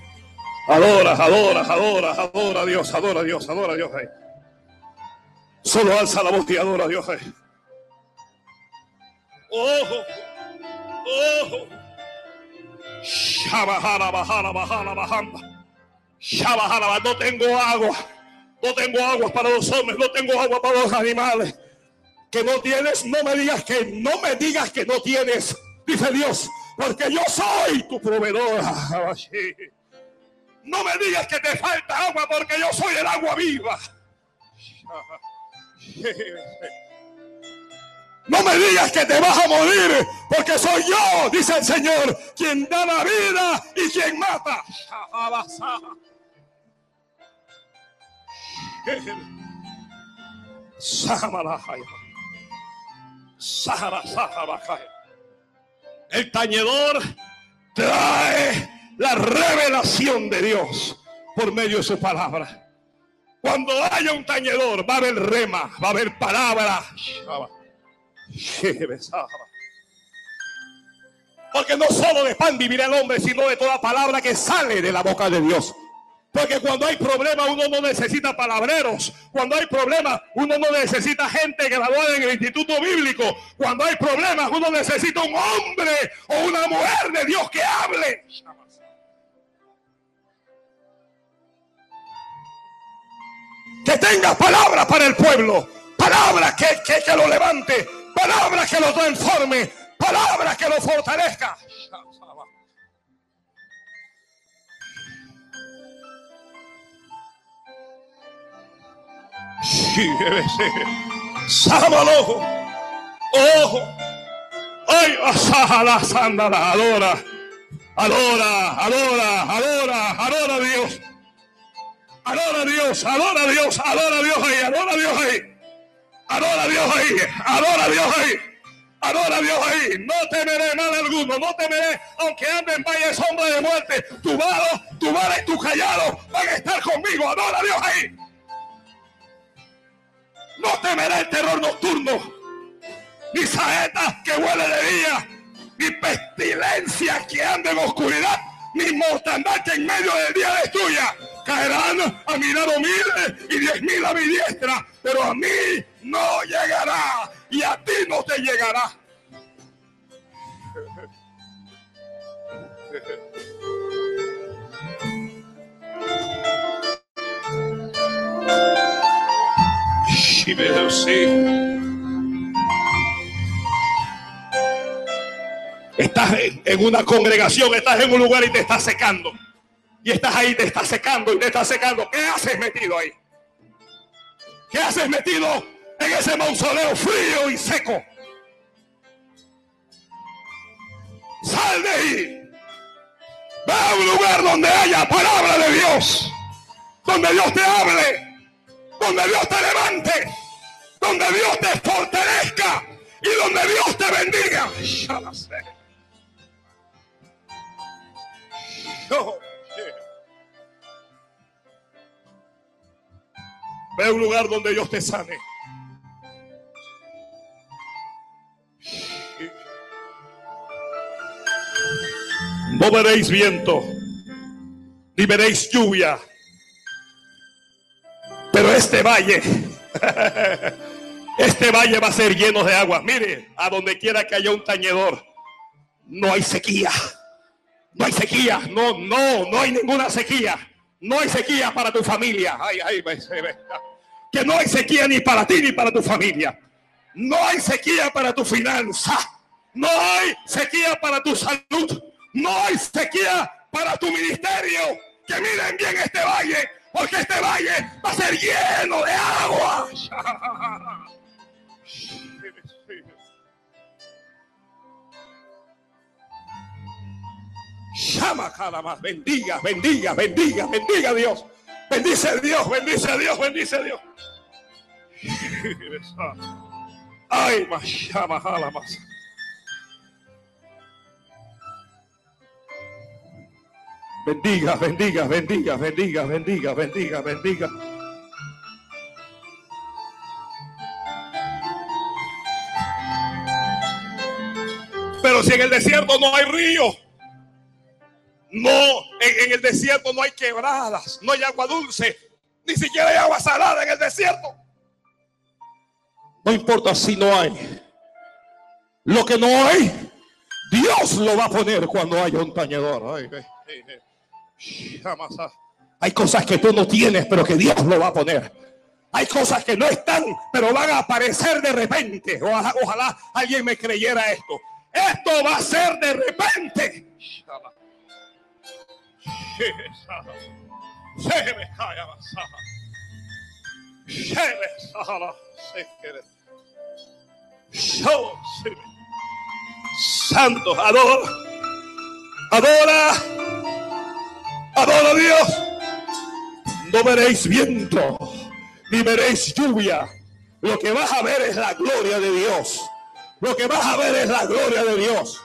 Adora, adora, adora, adora a Dios, adora a Dios, adora a Dios. eh. Solo alza la voz y adora a Dios. eh. Ojo, ojo. Shabahara, bajara, bajara, bajanda. Shabahara, no tengo agua. No tengo agua para los hombres, no tengo agua para los animales. Que no tienes, no me digas que no me digas que no tienes, dice Dios, porque yo soy tu proveedor. No me digas que te falta agua porque yo soy el agua viva. No me digas que te vas a morir porque soy yo, dice el Señor, quien da la vida y quien mata. El tañedor trae la revelación de Dios por medio de su palabra. Cuando haya un tañedor, va a haber rema, va a haber palabra. Porque no solo de pan vivirá el hombre, sino de toda palabra que sale de la boca de Dios. Porque cuando hay problemas uno no necesita palabreros. Cuando hay problemas uno no necesita gente graduada en el instituto bíblico. Cuando hay problemas uno necesita un hombre o una mujer de Dios que hable. Que tenga palabra para el pueblo. Palabra que, que, que lo levante. Palabra que lo transforme. Palabra que lo fortalezca. Sábalo. Ojo. Ay, la sándala. Adora. Adora, adora, adora, adora a Dios. Adora a Dios, adora a Dios, adora a Dios ahí, adora a Dios ahí. Adora a Dios ahí. Adora a Dios ahí. Adora a Dios ahí. No temeré mal alguno. No temeré, aunque ande en valle sombra de muerte. Tu vara, tu vara y tu callado van a estar conmigo. Adora a Dios ahí. No temeré el terror nocturno. Ni saeta que huele de día. Ni pestilencia que ande en oscuridad. Ni mortandad que en medio del día destruya. Caerán a mi lado mil y diez mil a mi diestra. Pero a mí no llegará. Y a ti no te llegará. [laughs] Estás en una congregación, estás en un lugar y te estás secando. Y estás ahí, te estás secando y te estás secando. ¿Qué haces metido ahí? ¿Qué haces metido en ese mausoleo frío y seco? Sal de ahí. Ve a un lugar donde haya palabra de Dios. Donde Dios te hable. Donde Dios te levante. Donde Dios te fortalezca. Y donde Dios te bendiga. Oh. Ve un lugar donde Dios te sane. No veréis viento, ni veréis lluvia. Pero este valle, [laughs] este valle va a ser lleno de agua. Mire, a donde quiera que haya un tañedor, no hay sequía. No hay sequía, no, no, no hay ninguna sequía. No hay sequía para tu familia. Ay, ay. Que no hay sequía ni para ti ni para tu familia. No hay sequía para tu finanza. No hay sequía para tu salud. No hay sequía para tu ministerio. Que miren bien este valle, porque este valle va a ser lleno de agua. Llama cada más. Bendiga, bendiga, bendiga, bendiga Dios. Bendice Dios, bendice Dios, bendice Dios. Ay, más llama, jala más. Bendiga, bendiga, bendiga, bendiga, bendiga, bendiga, bendiga. Pero si en el desierto no hay río, no, en, el desierto no hay quebradas, no hay agua dulce, ni siquiera hay agua salada en el desierto. No importa si no hay. Lo que no hay, Dios lo va a poner cuando haya un tañedor. Hay cosas que tú no tienes, pero que Dios lo va a poner. Hay cosas que no están, pero van a aparecer de repente. Ojalá, ojalá alguien me creyera esto. Esto va a ser de repente. Santo, adora. Adora. Adora a Dios. No veréis viento, ni veréis lluvia. Lo que vas a ver es la gloria de Dios. Lo que vas a ver es la gloria de Dios.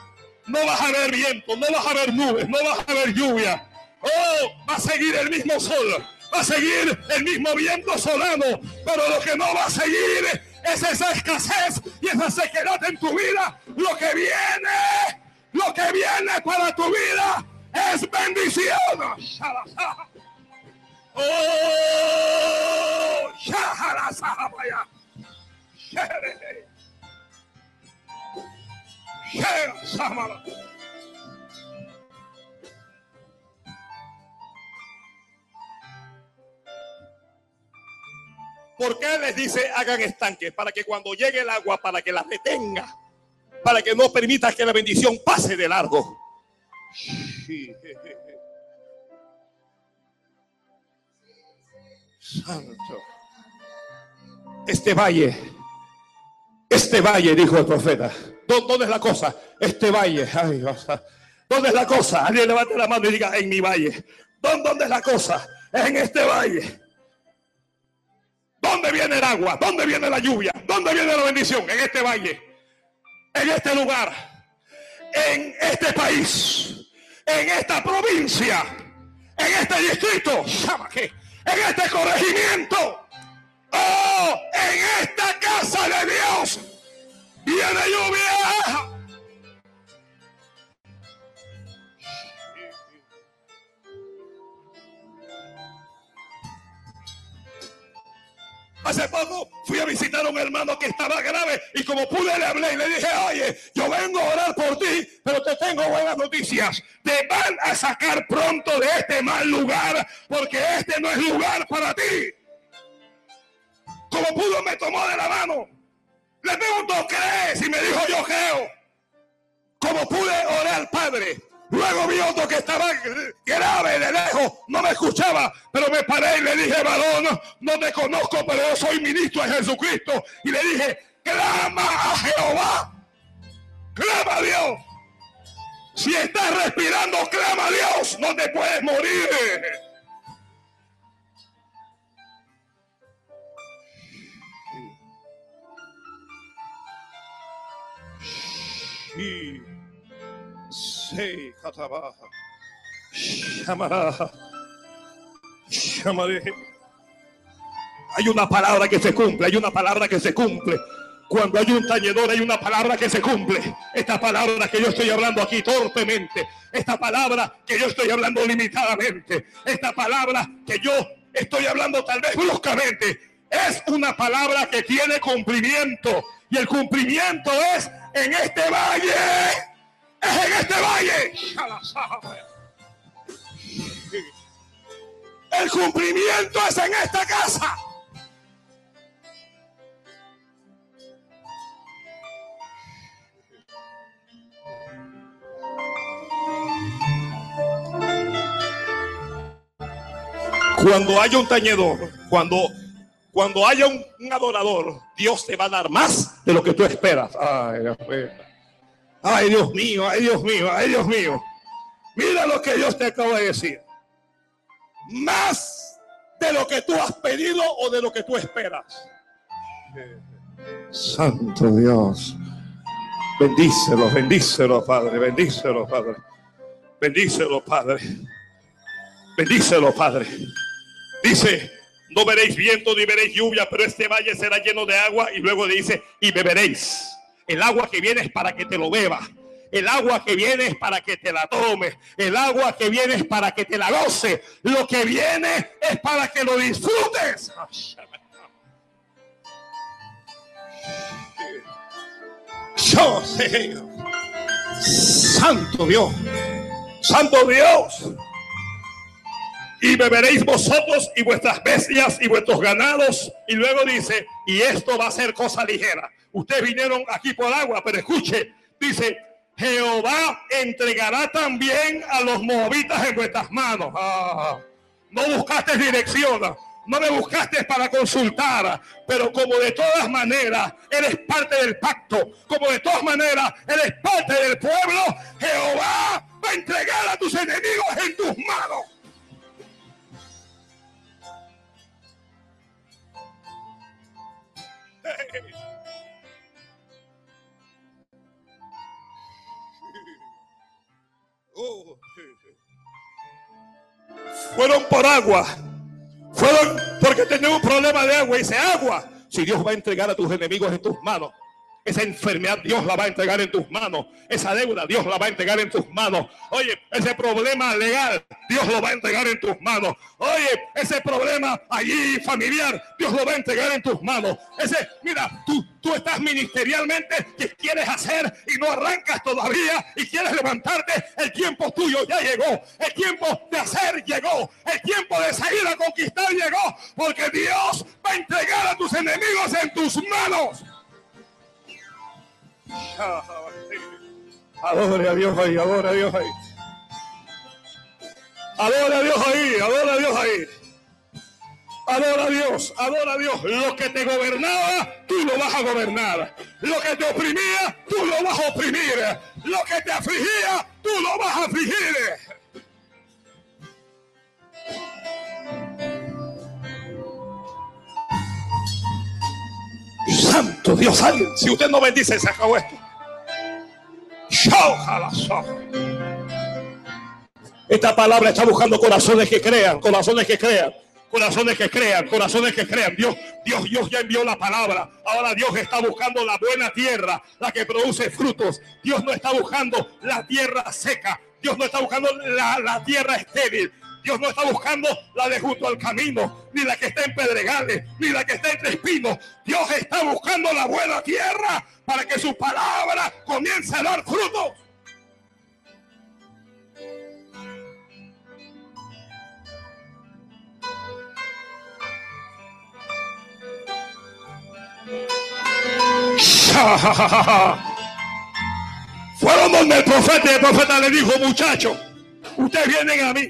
No vas a ver viento, no vas a ver nubes, no vas a ver lluvia. Oh, va a seguir el mismo sol, va a seguir el mismo viento solano. Pero lo que no va a seguir es esa escasez y esa sequedad en tu vida. Lo que viene, lo que viene para tu vida es bendición. Oh. ¿Por qué les dice hagan estanques? Para que cuando llegue el agua, para que la retenga, para que no permita que la bendición pase de largo. Santo. Este valle, este valle, dijo el profeta. ¿Dó- ¿Dónde es la cosa? Este valle. Ay. ¿Dónde es la cosa? Alguien levante la mano y diga, en mi valle. ¿Dó- ¿Dónde es la cosa? En este valle. ¿Dónde viene el agua? ¿Dónde viene la lluvia? ¿Dónde viene la bendición? En este valle, en este lugar, en este país, en esta provincia, en este distrito, en este corregimiento, oh, en esta casa de Dios, viene lluvia. Hace poco fui a visitar a un hermano que estaba grave y como pude le hablé y le dije, oye, yo vengo a orar por ti, pero te tengo buenas noticias. Te van a sacar pronto de este mal lugar porque este no es lugar para ti. Como pudo me tomó de la mano. Le pregunto, ¿crees? Y me dijo, yo creo. Como pude orar Padre, Luego vi otro que estaba grave de lejos, no me escuchaba, pero me paré y le dije, varón, no te conozco, pero yo soy ministro de Jesucristo. Y le dije, clama a Jehová, clama a Dios. Si estás respirando, clama a Dios, no te puedes morir. Hay una palabra que se cumple, hay una palabra que se cumple. Cuando hay un tañedor hay una palabra que se cumple. Esta palabra que yo estoy hablando aquí torpemente. Esta palabra que yo estoy hablando limitadamente. Esta palabra que yo estoy hablando tal vez bruscamente. Es una palabra que tiene cumplimiento. Y el cumplimiento es en este valle en este valle. El cumplimiento es en esta casa. Cuando haya un tañedor, cuando, cuando haya un, adorador, Dios te va a dar más de lo que tú esperas. Ay, Dios mío, ay, Dios mío, ay, Dios mío. Mira lo que Dios te acaba de decir. Más de lo que tú has pedido o de lo que tú esperas. Santo Dios. Bendícelo, bendícelo, Padre, bendícelo, Padre. Bendícelo, Padre. Bendícelo, Padre. Dice, no veréis viento ni veréis lluvia, pero este valle será lleno de agua. Y luego dice, y beberéis. El agua que viene es para que te lo bebas. El agua que viene es para que te la tomes. El agua que viene es para que te la goce. Lo que viene es para que lo disfrutes. Santo Dios. Santo Dios. Y beberéis vosotros y vuestras bestias y vuestros ganados. Y luego dice, y esto va a ser cosa ligera. Ustedes vinieron aquí por agua, pero escuche, dice, Jehová entregará también a los moabitas en vuestras manos. Ah, no buscaste dirección, no me buscaste para consultar, pero como de todas maneras eres parte del pacto, como de todas maneras eres parte del pueblo, Jehová va a entregar a tus enemigos en tus manos. [laughs] Fueron por agua. Fueron porque tenían un problema de agua. Y dice agua. Si Dios va a entregar a tus enemigos en tus manos, esa enfermedad Dios la va a entregar en tus manos. Esa deuda Dios la va a entregar en tus manos. Oye, ese problema legal Dios lo va a entregar en tus manos. Oye, ese problema allí familiar Dios lo va a entregar en tus manos. Ese, mira, tú, tú estás ministerialmente que quieres hacer y no arrancas todavía y quieres levantarte. El tiempo tuyo ya llegó. El tiempo de hacer llegó. El tiempo de salir a conquistar llegó. Porque Dios va a entregar a tus enemigos en tus manos. Adora a Dios ahí, adora a Dios ahí. Adora a Dios ahí, adora a Dios ahí. Adora a Dios, adora a Dios. Lo que te gobernaba, tú lo vas a gobernar. Lo que te oprimía, tú lo vas a oprimir. Lo que te afligía, tú lo vas a afligir. Santo Dios, alguien, si usted no bendice, se acabó esto. Esta palabra está buscando corazones que crean, corazones que crean, corazones que crean, corazones que crean. Dios, Dios, Dios ya envió la palabra. Ahora Dios está buscando la buena tierra, la que produce frutos. Dios no está buscando la tierra seca. Dios no está buscando la, la tierra estéril. Dios no está buscando la de junto al camino, ni la que está en pedregales, ni la que está entre espinos. Dios está buscando la buena tierra para que su palabra comience a dar frutos. [laughs] Fueron donde el profeta y el profeta le dijo, muchachos, ustedes vienen a mí.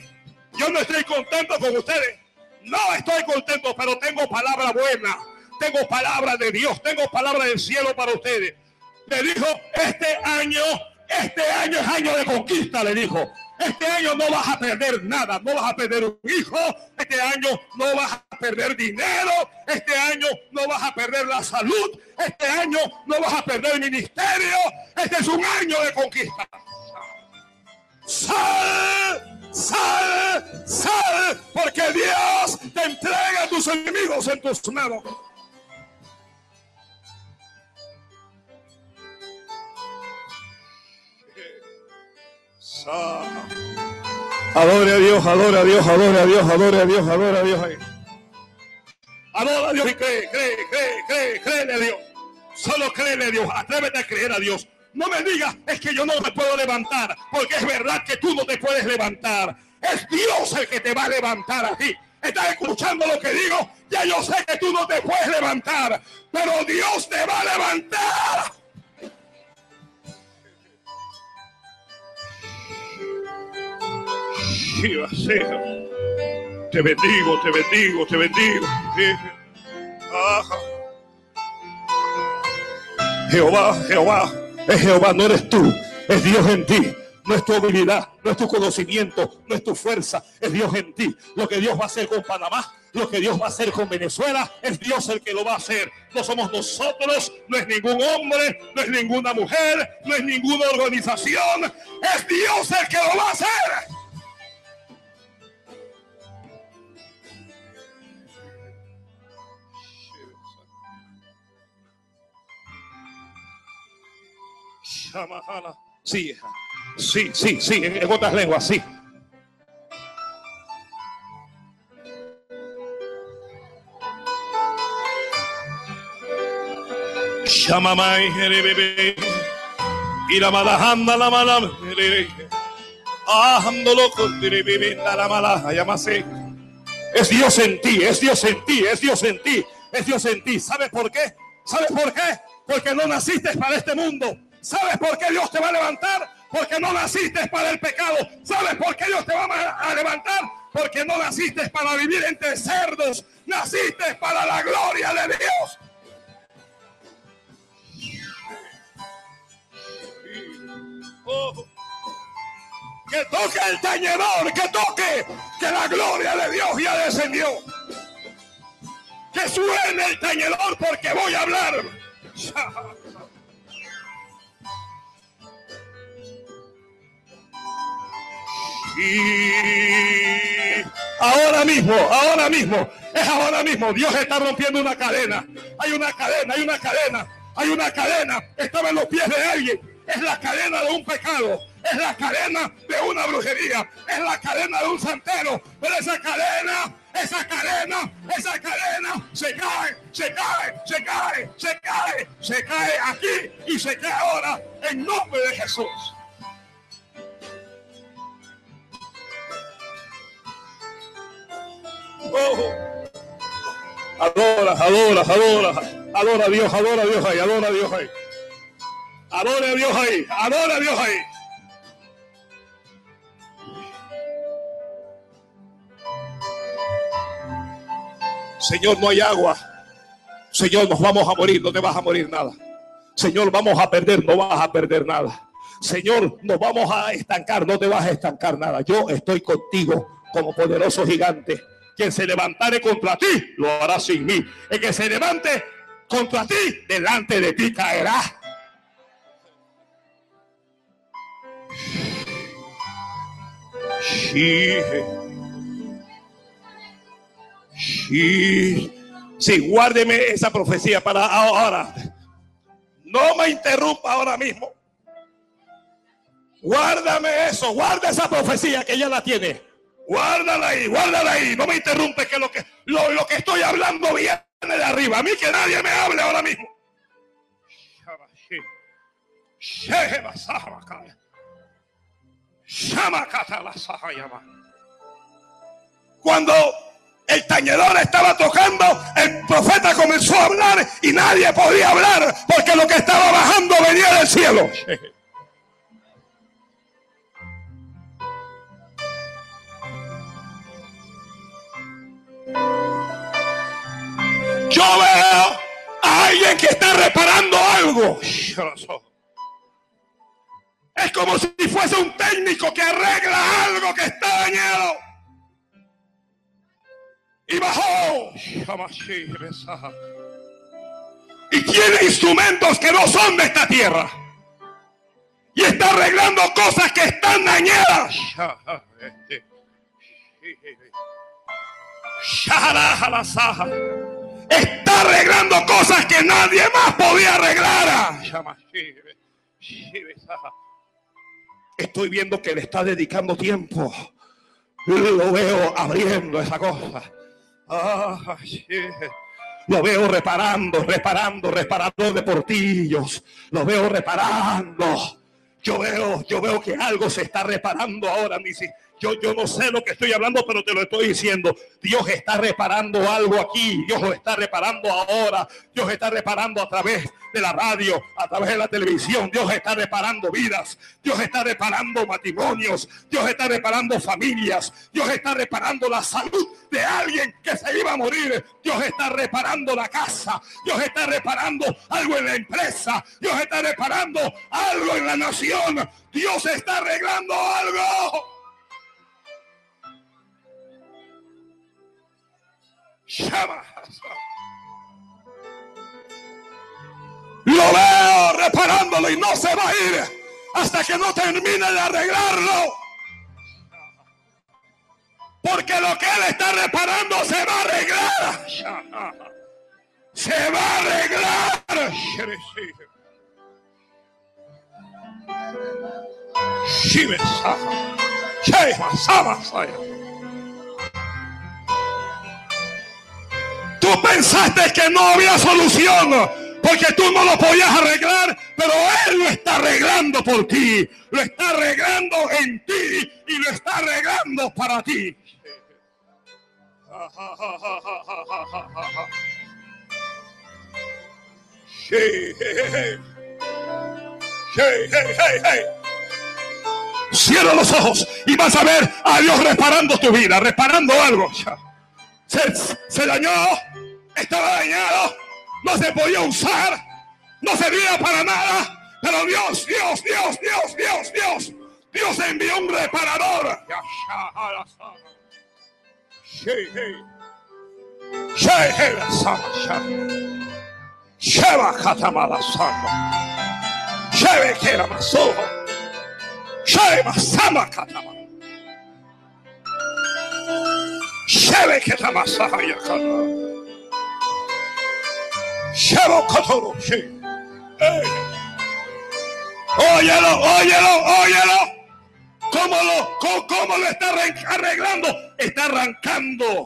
Yo no estoy contento con ustedes. No estoy contento, pero tengo palabra buena. Tengo palabra de Dios. Tengo palabra del cielo para ustedes. Le dijo, este año, este año es año de conquista, le dijo. Este año no vas a perder nada, no vas a perder un hijo, este año no vas a perder dinero, este año no vas a perder la salud, este año no vas a perder el ministerio, este es un año de conquista. Sal, sal, sal, porque Dios te entrega a tus enemigos en tus manos. Adore a Dios, adore a Dios, adore a Dios, adore a Dios, adore a Dios. Adora a Dios y cree, cree, cree, cree, cree a Dios. Solo cree a Dios, atrévete a creer a Dios. No me digas, es que yo no me puedo levantar, porque es verdad que tú no te puedes levantar. Es Dios el que te va a levantar a ti. ¿Estás escuchando lo que digo? Ya yo sé que tú no te puedes levantar, pero Dios te va a levantar. Te bendigo, te bendigo, te bendigo. Jehová, Jehová, es Jehová, no eres tú, es Dios en ti. No es tu habilidad, no es tu conocimiento, no es tu fuerza, es Dios en ti. Lo que Dios va a hacer con Panamá, lo que Dios va a hacer con Venezuela, es Dios el que lo va a hacer. No somos nosotros, no es ningún hombre, no es ninguna mujer, no es ninguna organización, es Dios el que lo va a hacer. Sí, sí, sí, sí, en otras lenguas, sí. Shamamai, bebé. Y la malajanda, la mala. Ajándolo con la mala, llámase. Es Dios en ti, es Dios en ti, es Dios en ti, es Dios en ti. ¿Sabes por qué? ¿Sabes por qué? Porque no naciste para este mundo. ¿Sabes por qué Dios te va a levantar? Porque no naciste para el pecado. ¿Sabes por qué Dios te va a levantar? Porque no naciste para vivir entre cerdos. Naciste para la gloria de Dios. Oh. Que toque el tañedor, que toque, que la gloria de Dios ya descendió. Que suene el tañedor porque voy a hablar. [laughs] Y ahora mismo, ahora mismo, es ahora mismo. Dios está rompiendo una cadena. Hay una cadena, hay una cadena, hay una cadena. Estaba en los pies de alguien. Es la cadena de un pecado. Es la cadena de una brujería. Es la cadena de un santero. Pero esa cadena, esa cadena, esa cadena se cae, se cae, se cae, se cae, se cae aquí y se cae ahora en nombre de Jesús. Adora, adora, adora, adora a Dios, adora a Dios ahí, adora a Dios ahí. Adora a Dios ahí, adora a Dios ahí. Señor, no hay agua. Señor, nos vamos a morir, no te vas a morir nada. Señor, vamos a perder, no vas a perder nada. Señor, nos vamos a estancar, no te vas a estancar nada. Yo estoy contigo como poderoso gigante. Quien se levantare contra ti, lo hará sin mí. El que se levante contra ti, delante de ti caerá. Sí. Sí. Sí, guárdeme esa profecía para ahora. No me interrumpa ahora mismo. Guárdame eso, guarda esa profecía que ella la tiene. Guárdala ahí, guárdala ahí. No me interrumpe que lo que, lo, lo que estoy hablando viene de arriba. A mí que nadie me hable ahora mismo. Cuando el tañedor estaba tocando, el profeta comenzó a hablar y nadie podía hablar porque lo que estaba bajando venía del cielo. Yo veo a alguien que está reparando algo. Es como si fuese un técnico que arregla algo que está dañado. Y bajó. Y tiene instrumentos que no son de esta tierra. Y está arreglando cosas que están dañadas. [laughs] Está arreglando cosas que nadie más podía arreglar. Estoy viendo que le está dedicando tiempo. Lo veo abriendo esa cosa. Lo veo reparando, reparando, reparando de portillos. Lo veo reparando. Yo veo, yo veo que algo se está reparando ahora, mis yo, yo no sé lo que estoy hablando, pero te lo estoy diciendo. Dios está reparando algo aquí. Dios lo está reparando ahora. Dios está reparando a través de la radio, a través de la televisión. Dios está reparando vidas. Dios está reparando matrimonios. Dios está reparando familias. Dios está reparando la salud de alguien que se iba a morir. Dios está reparando la casa. Dios está reparando algo en la empresa. Dios está reparando algo en la nación. Dios está arreglando algo. Lo veo reparándolo y no se va a ir hasta que no termine de arreglarlo. Porque lo que él está reparando se va a arreglar. Se va a arreglar. Tú pensaste que no había solución porque tú no lo podías arreglar, pero Él lo está arreglando por ti, lo está arreglando en ti y lo está arreglando para ti. Cierra los ojos y vas a ver a Dios reparando tu vida, reparando algo. Se, se dañó, estaba dañado, no se podía usar, no servía para nada. Pero Dios, Dios, Dios, Dios, Dios, Dios, Dios envió un reparador. Sheva katamala samba. Sheve kera masoho. Sheva sama katama. Sheve kera masaya kana. Óyelo, óyelo, óyelo. ¿Cómo lo, cómo, lo está arreglando? Está arrancando.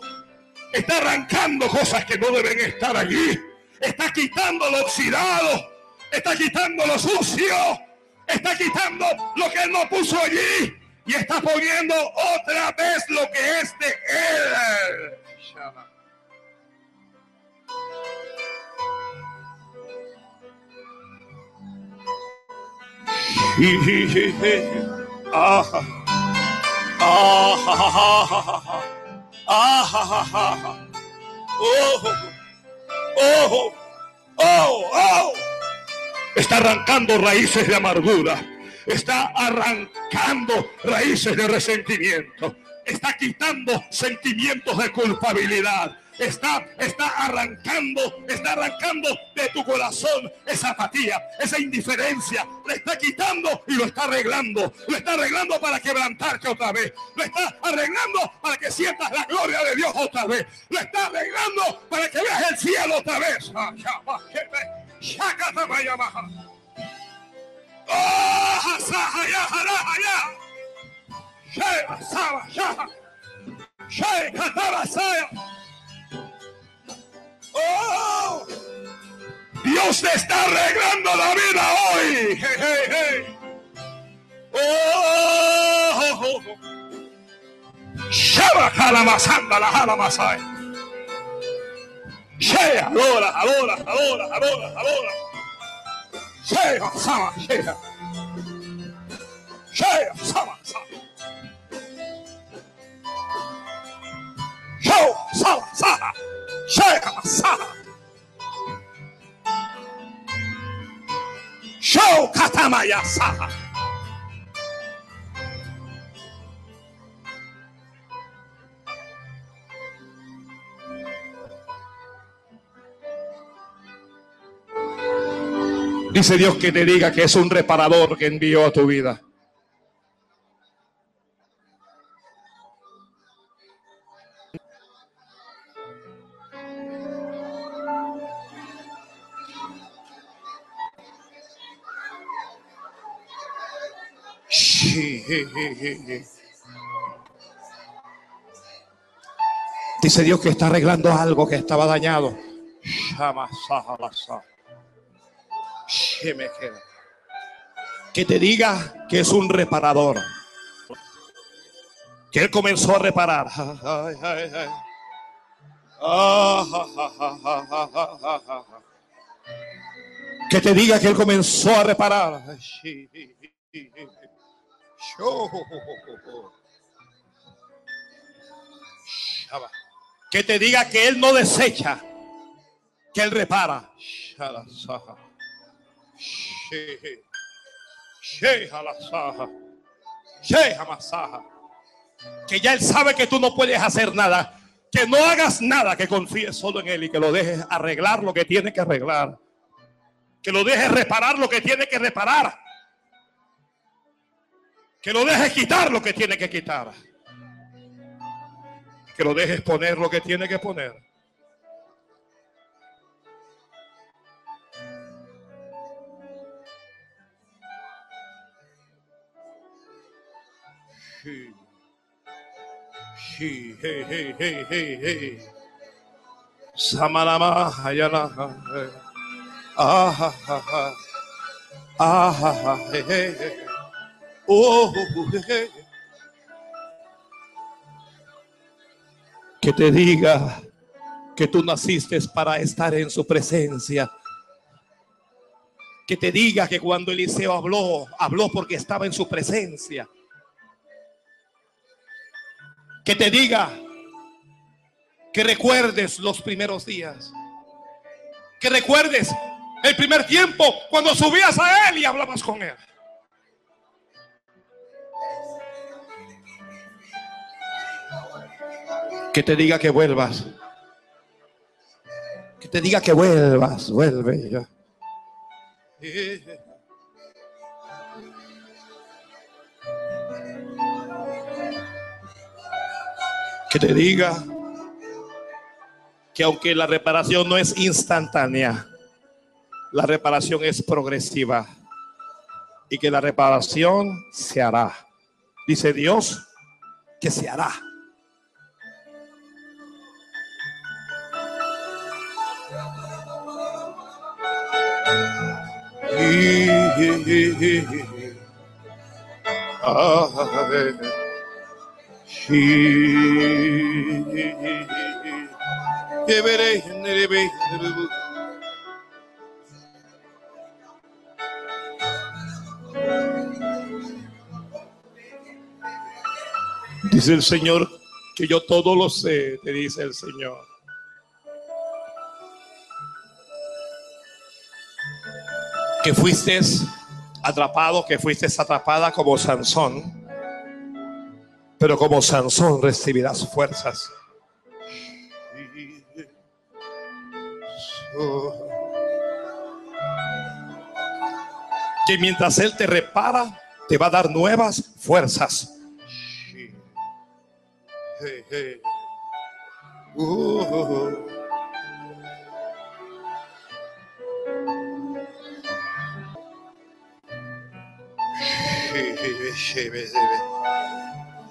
Está arrancando cosas que no deben estar allí. Está quitando lo oxidado. Está quitando lo sucio. Está quitando lo que él no puso allí. Y está poniendo otra vez lo que es de él. Está arrancando raíces de amargura. Está arrancando raíces de resentimiento. Está quitando sentimientos de culpabilidad está, está arrancando, está arrancando de tu corazón esa apatía, esa indiferencia. Le está quitando y lo está arreglando. Lo está arreglando para quebrantarte otra vez. Lo está arreglando para que sientas la gloria de Dios otra vez. Lo está arreglando para que veas el cielo otra vez. Oh, Dios te está arreglando la vida hoy. Hey, hey, hey. Oh, adora, adora, adora, adora, adora. Shea, sama, shea. Shea, sama, sama. Dice Dios que te diga que es un reparador que envió a tu vida. Dice Dios que está arreglando algo que estaba dañado. Que te diga que es un reparador. Que Él comenzó a reparar. Que te diga que Él comenzó a reparar. Que te diga que él no desecha, que él repara. Que ya él sabe que tú no puedes hacer nada. Que no hagas nada, que confíes solo en él y que lo dejes arreglar lo que tiene que arreglar. Que lo dejes reparar lo que tiene que reparar. Que lo dejes quitar lo que tiene que quitar. Que lo dejes poner lo que tiene que poner. Hey. Oh. Que te diga que tú naciste para estar en su presencia. Que te diga que cuando Eliseo habló, habló porque estaba en su presencia que te diga que recuerdes los primeros días. Que recuerdes el primer tiempo cuando subías a Él y hablabas con Él. Que te diga que vuelvas. Que te diga que vuelvas. Vuelve ya. que te diga que aunque la reparación no es instantánea, la reparación es progresiva y que la reparación se hará. Dice Dios que se hará. Dice el Señor que yo todo lo sé, te dice el Señor. Que fuiste atrapado, que fuiste atrapada como Sansón pero como Sansón recibirás fuerzas. Que mientras Él te repara, te va a dar nuevas fuerzas. Hey, hey. Uh.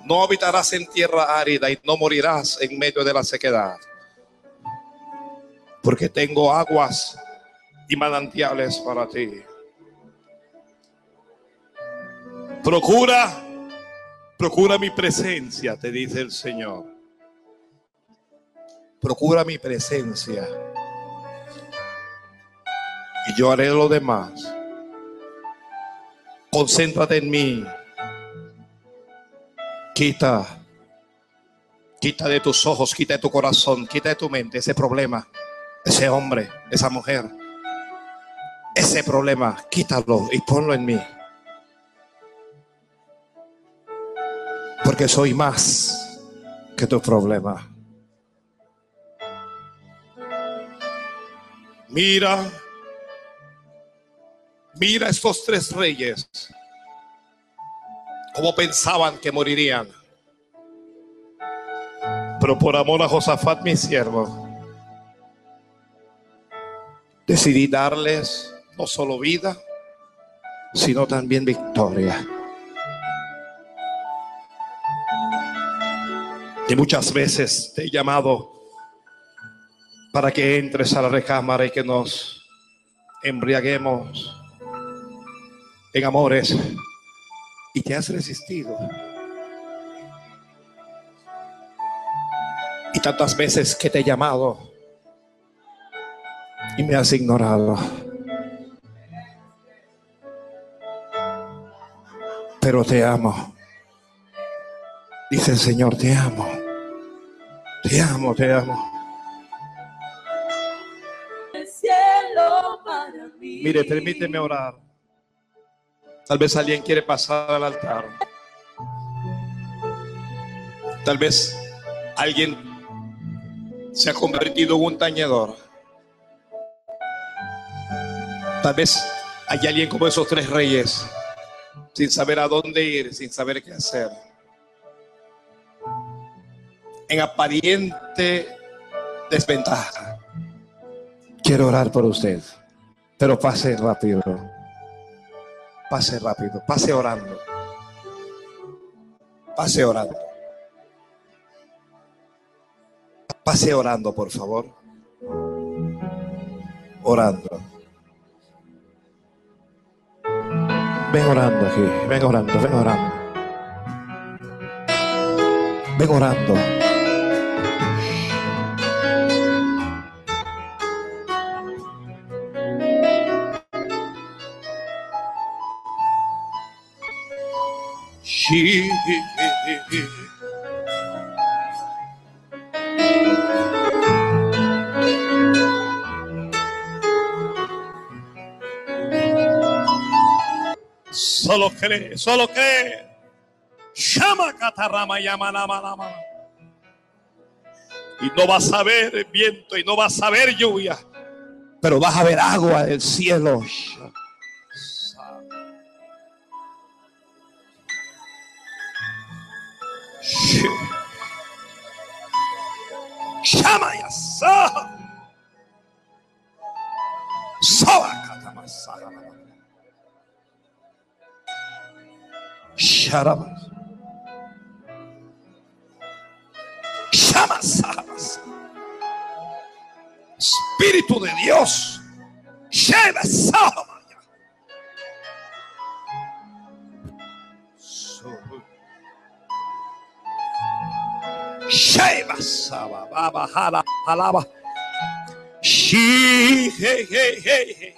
No habitarás en tierra árida y no morirás en medio de la sequedad. Porque tengo aguas y manantiales para ti. Procura, procura mi presencia, te dice el Señor. Procura mi presencia. Y yo haré lo demás. Concéntrate en mí. Quita, quita de tus ojos, quita de tu corazón, quita de tu mente ese problema, ese hombre, esa mujer, ese problema, quítalo y ponlo en mí. Porque soy más que tu problema. Mira, mira estos tres reyes como pensaban que morirían. Pero por amor a Josafat, mi siervo, decidí darles no solo vida, sino también victoria. Y muchas veces te he llamado para que entres a la recámara y que nos embriaguemos en amores y te has resistido. Y tantas veces que te he llamado y me has ignorado. Pero te amo. Dice el Señor, te amo. Te amo, te amo. El cielo para mí. Mire, permíteme orar. Tal vez alguien quiere pasar al altar. Tal vez alguien se ha convertido en un tañedor. Tal vez hay alguien como esos tres reyes, sin saber a dónde ir, sin saber qué hacer. En aparente desventaja. Quiero orar por usted, pero pase rápido. Pase rápido, pase orando. Pase orando. Pase orando, por favor. Orando. Ven orando aquí, ven orando, ven orando. Ven orando. Solo cree, solo cree. Llama catarrama, llama, lama, lama. Y no vas a ver viento y no vas a ver lluvia, pero vas a ver agua del cielo. Sharaba. Llama sabas. Espíritu de Dios. Lleva Sheba saba baba hala halaba. Shi hey hey hey hey.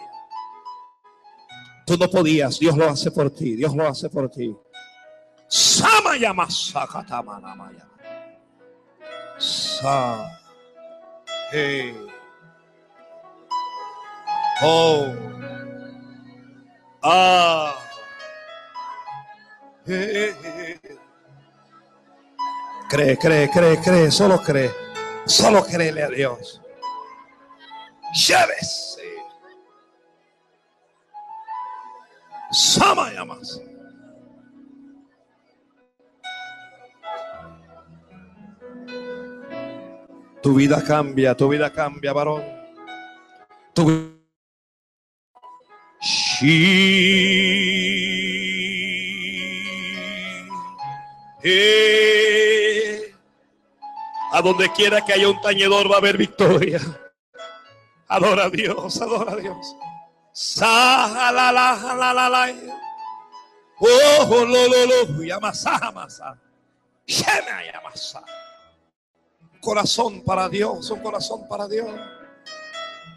Tú no podías, Dios lo hace por ti, Dios lo hace por ti. Sama yamasa katamana maya. Sa. Hey. Oh. Ah. Hey. Cree, cree, cree, cree, solo cree. Solo créele a Dios. Llévese. Sama llamas. Tu vida cambia, tu vida cambia, varón. Tu vi- Shi- Eh. Donde quiera que haya un tañedor va a haber victoria. Adora a Dios, adora a Dios. Oh, lo lo lo. Yamasa, masa. Yamasa. Corazón para Dios, un corazón para Dios.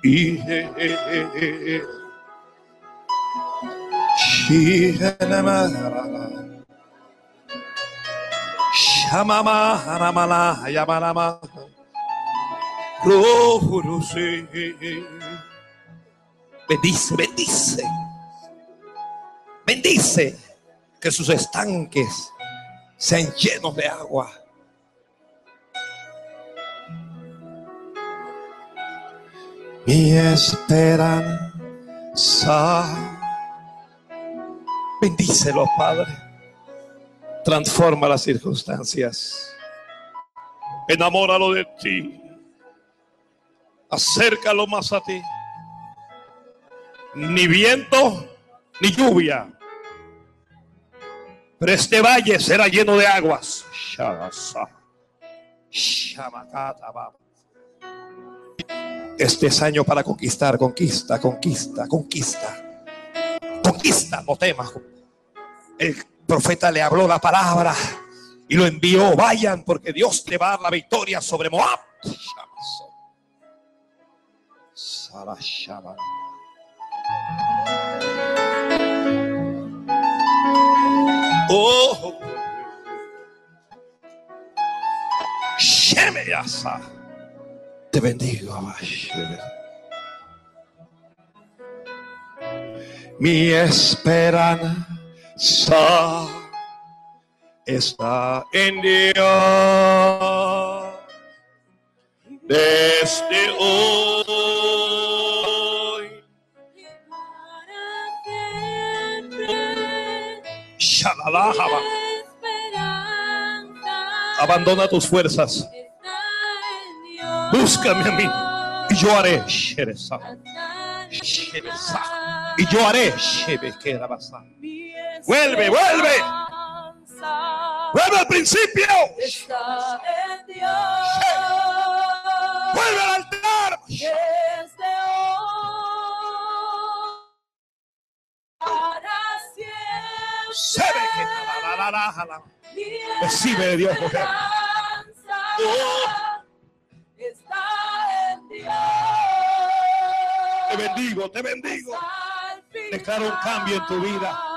Y eh, Shamama, hanamana, yamanama. Rorose. Bendice, bendice. Bendice que sus estanques sean llenos de agua. Mi esperanza. Bendícelo, Padre. Transforma las circunstancias. Enamóralo de ti. Acércalo más a ti. Ni viento ni lluvia. Pero este valle será lleno de aguas. Este es año para conquistar, conquista, conquista, conquista. Conquista, no temas. El profeta le habló la palabra y lo envió. Vayan porque Dios te va a dar la victoria sobre Moab. Oh. Te bendigo. Mi esperanza está en Dios. Desde hoy. Esperanza Abandona tus fuerzas. Búscame a mí y yo haré. Shereza. Shereza. Y yo haré. Vuelve, vuelve. Vuelve al principio. Está en Dios. Vuelve al altar. Desde hoy para siempre. Recibe de Dios, mujer. está en Dios. Te bendigo, te bendigo. Declaro un cambio en tu vida.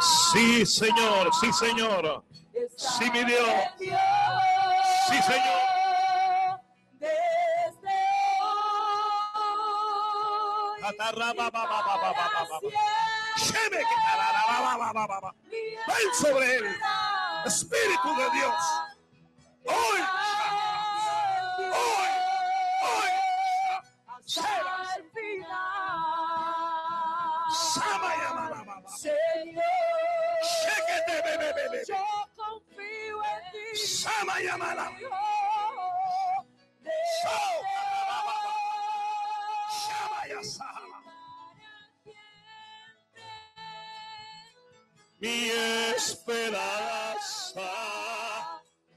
Sí, Señor, sí, Señor. Sí, mi Dios. Sí, Señor. Ven sobre él. Espíritu de Dios. Hoy. Hoy. Hoy. Samayamababa. Señor, yo confío en ti. Samayamala. Shamayasala. Mi esperanza.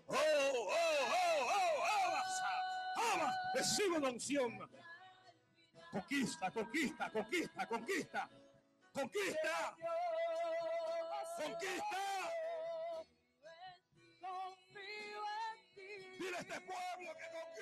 Oh, oh, oh, oh, oh, ama. Recibo la unción. Conquista, conquista, conquista, conquista. Conquista. Conquista. Dile a este pueblo que conquiste.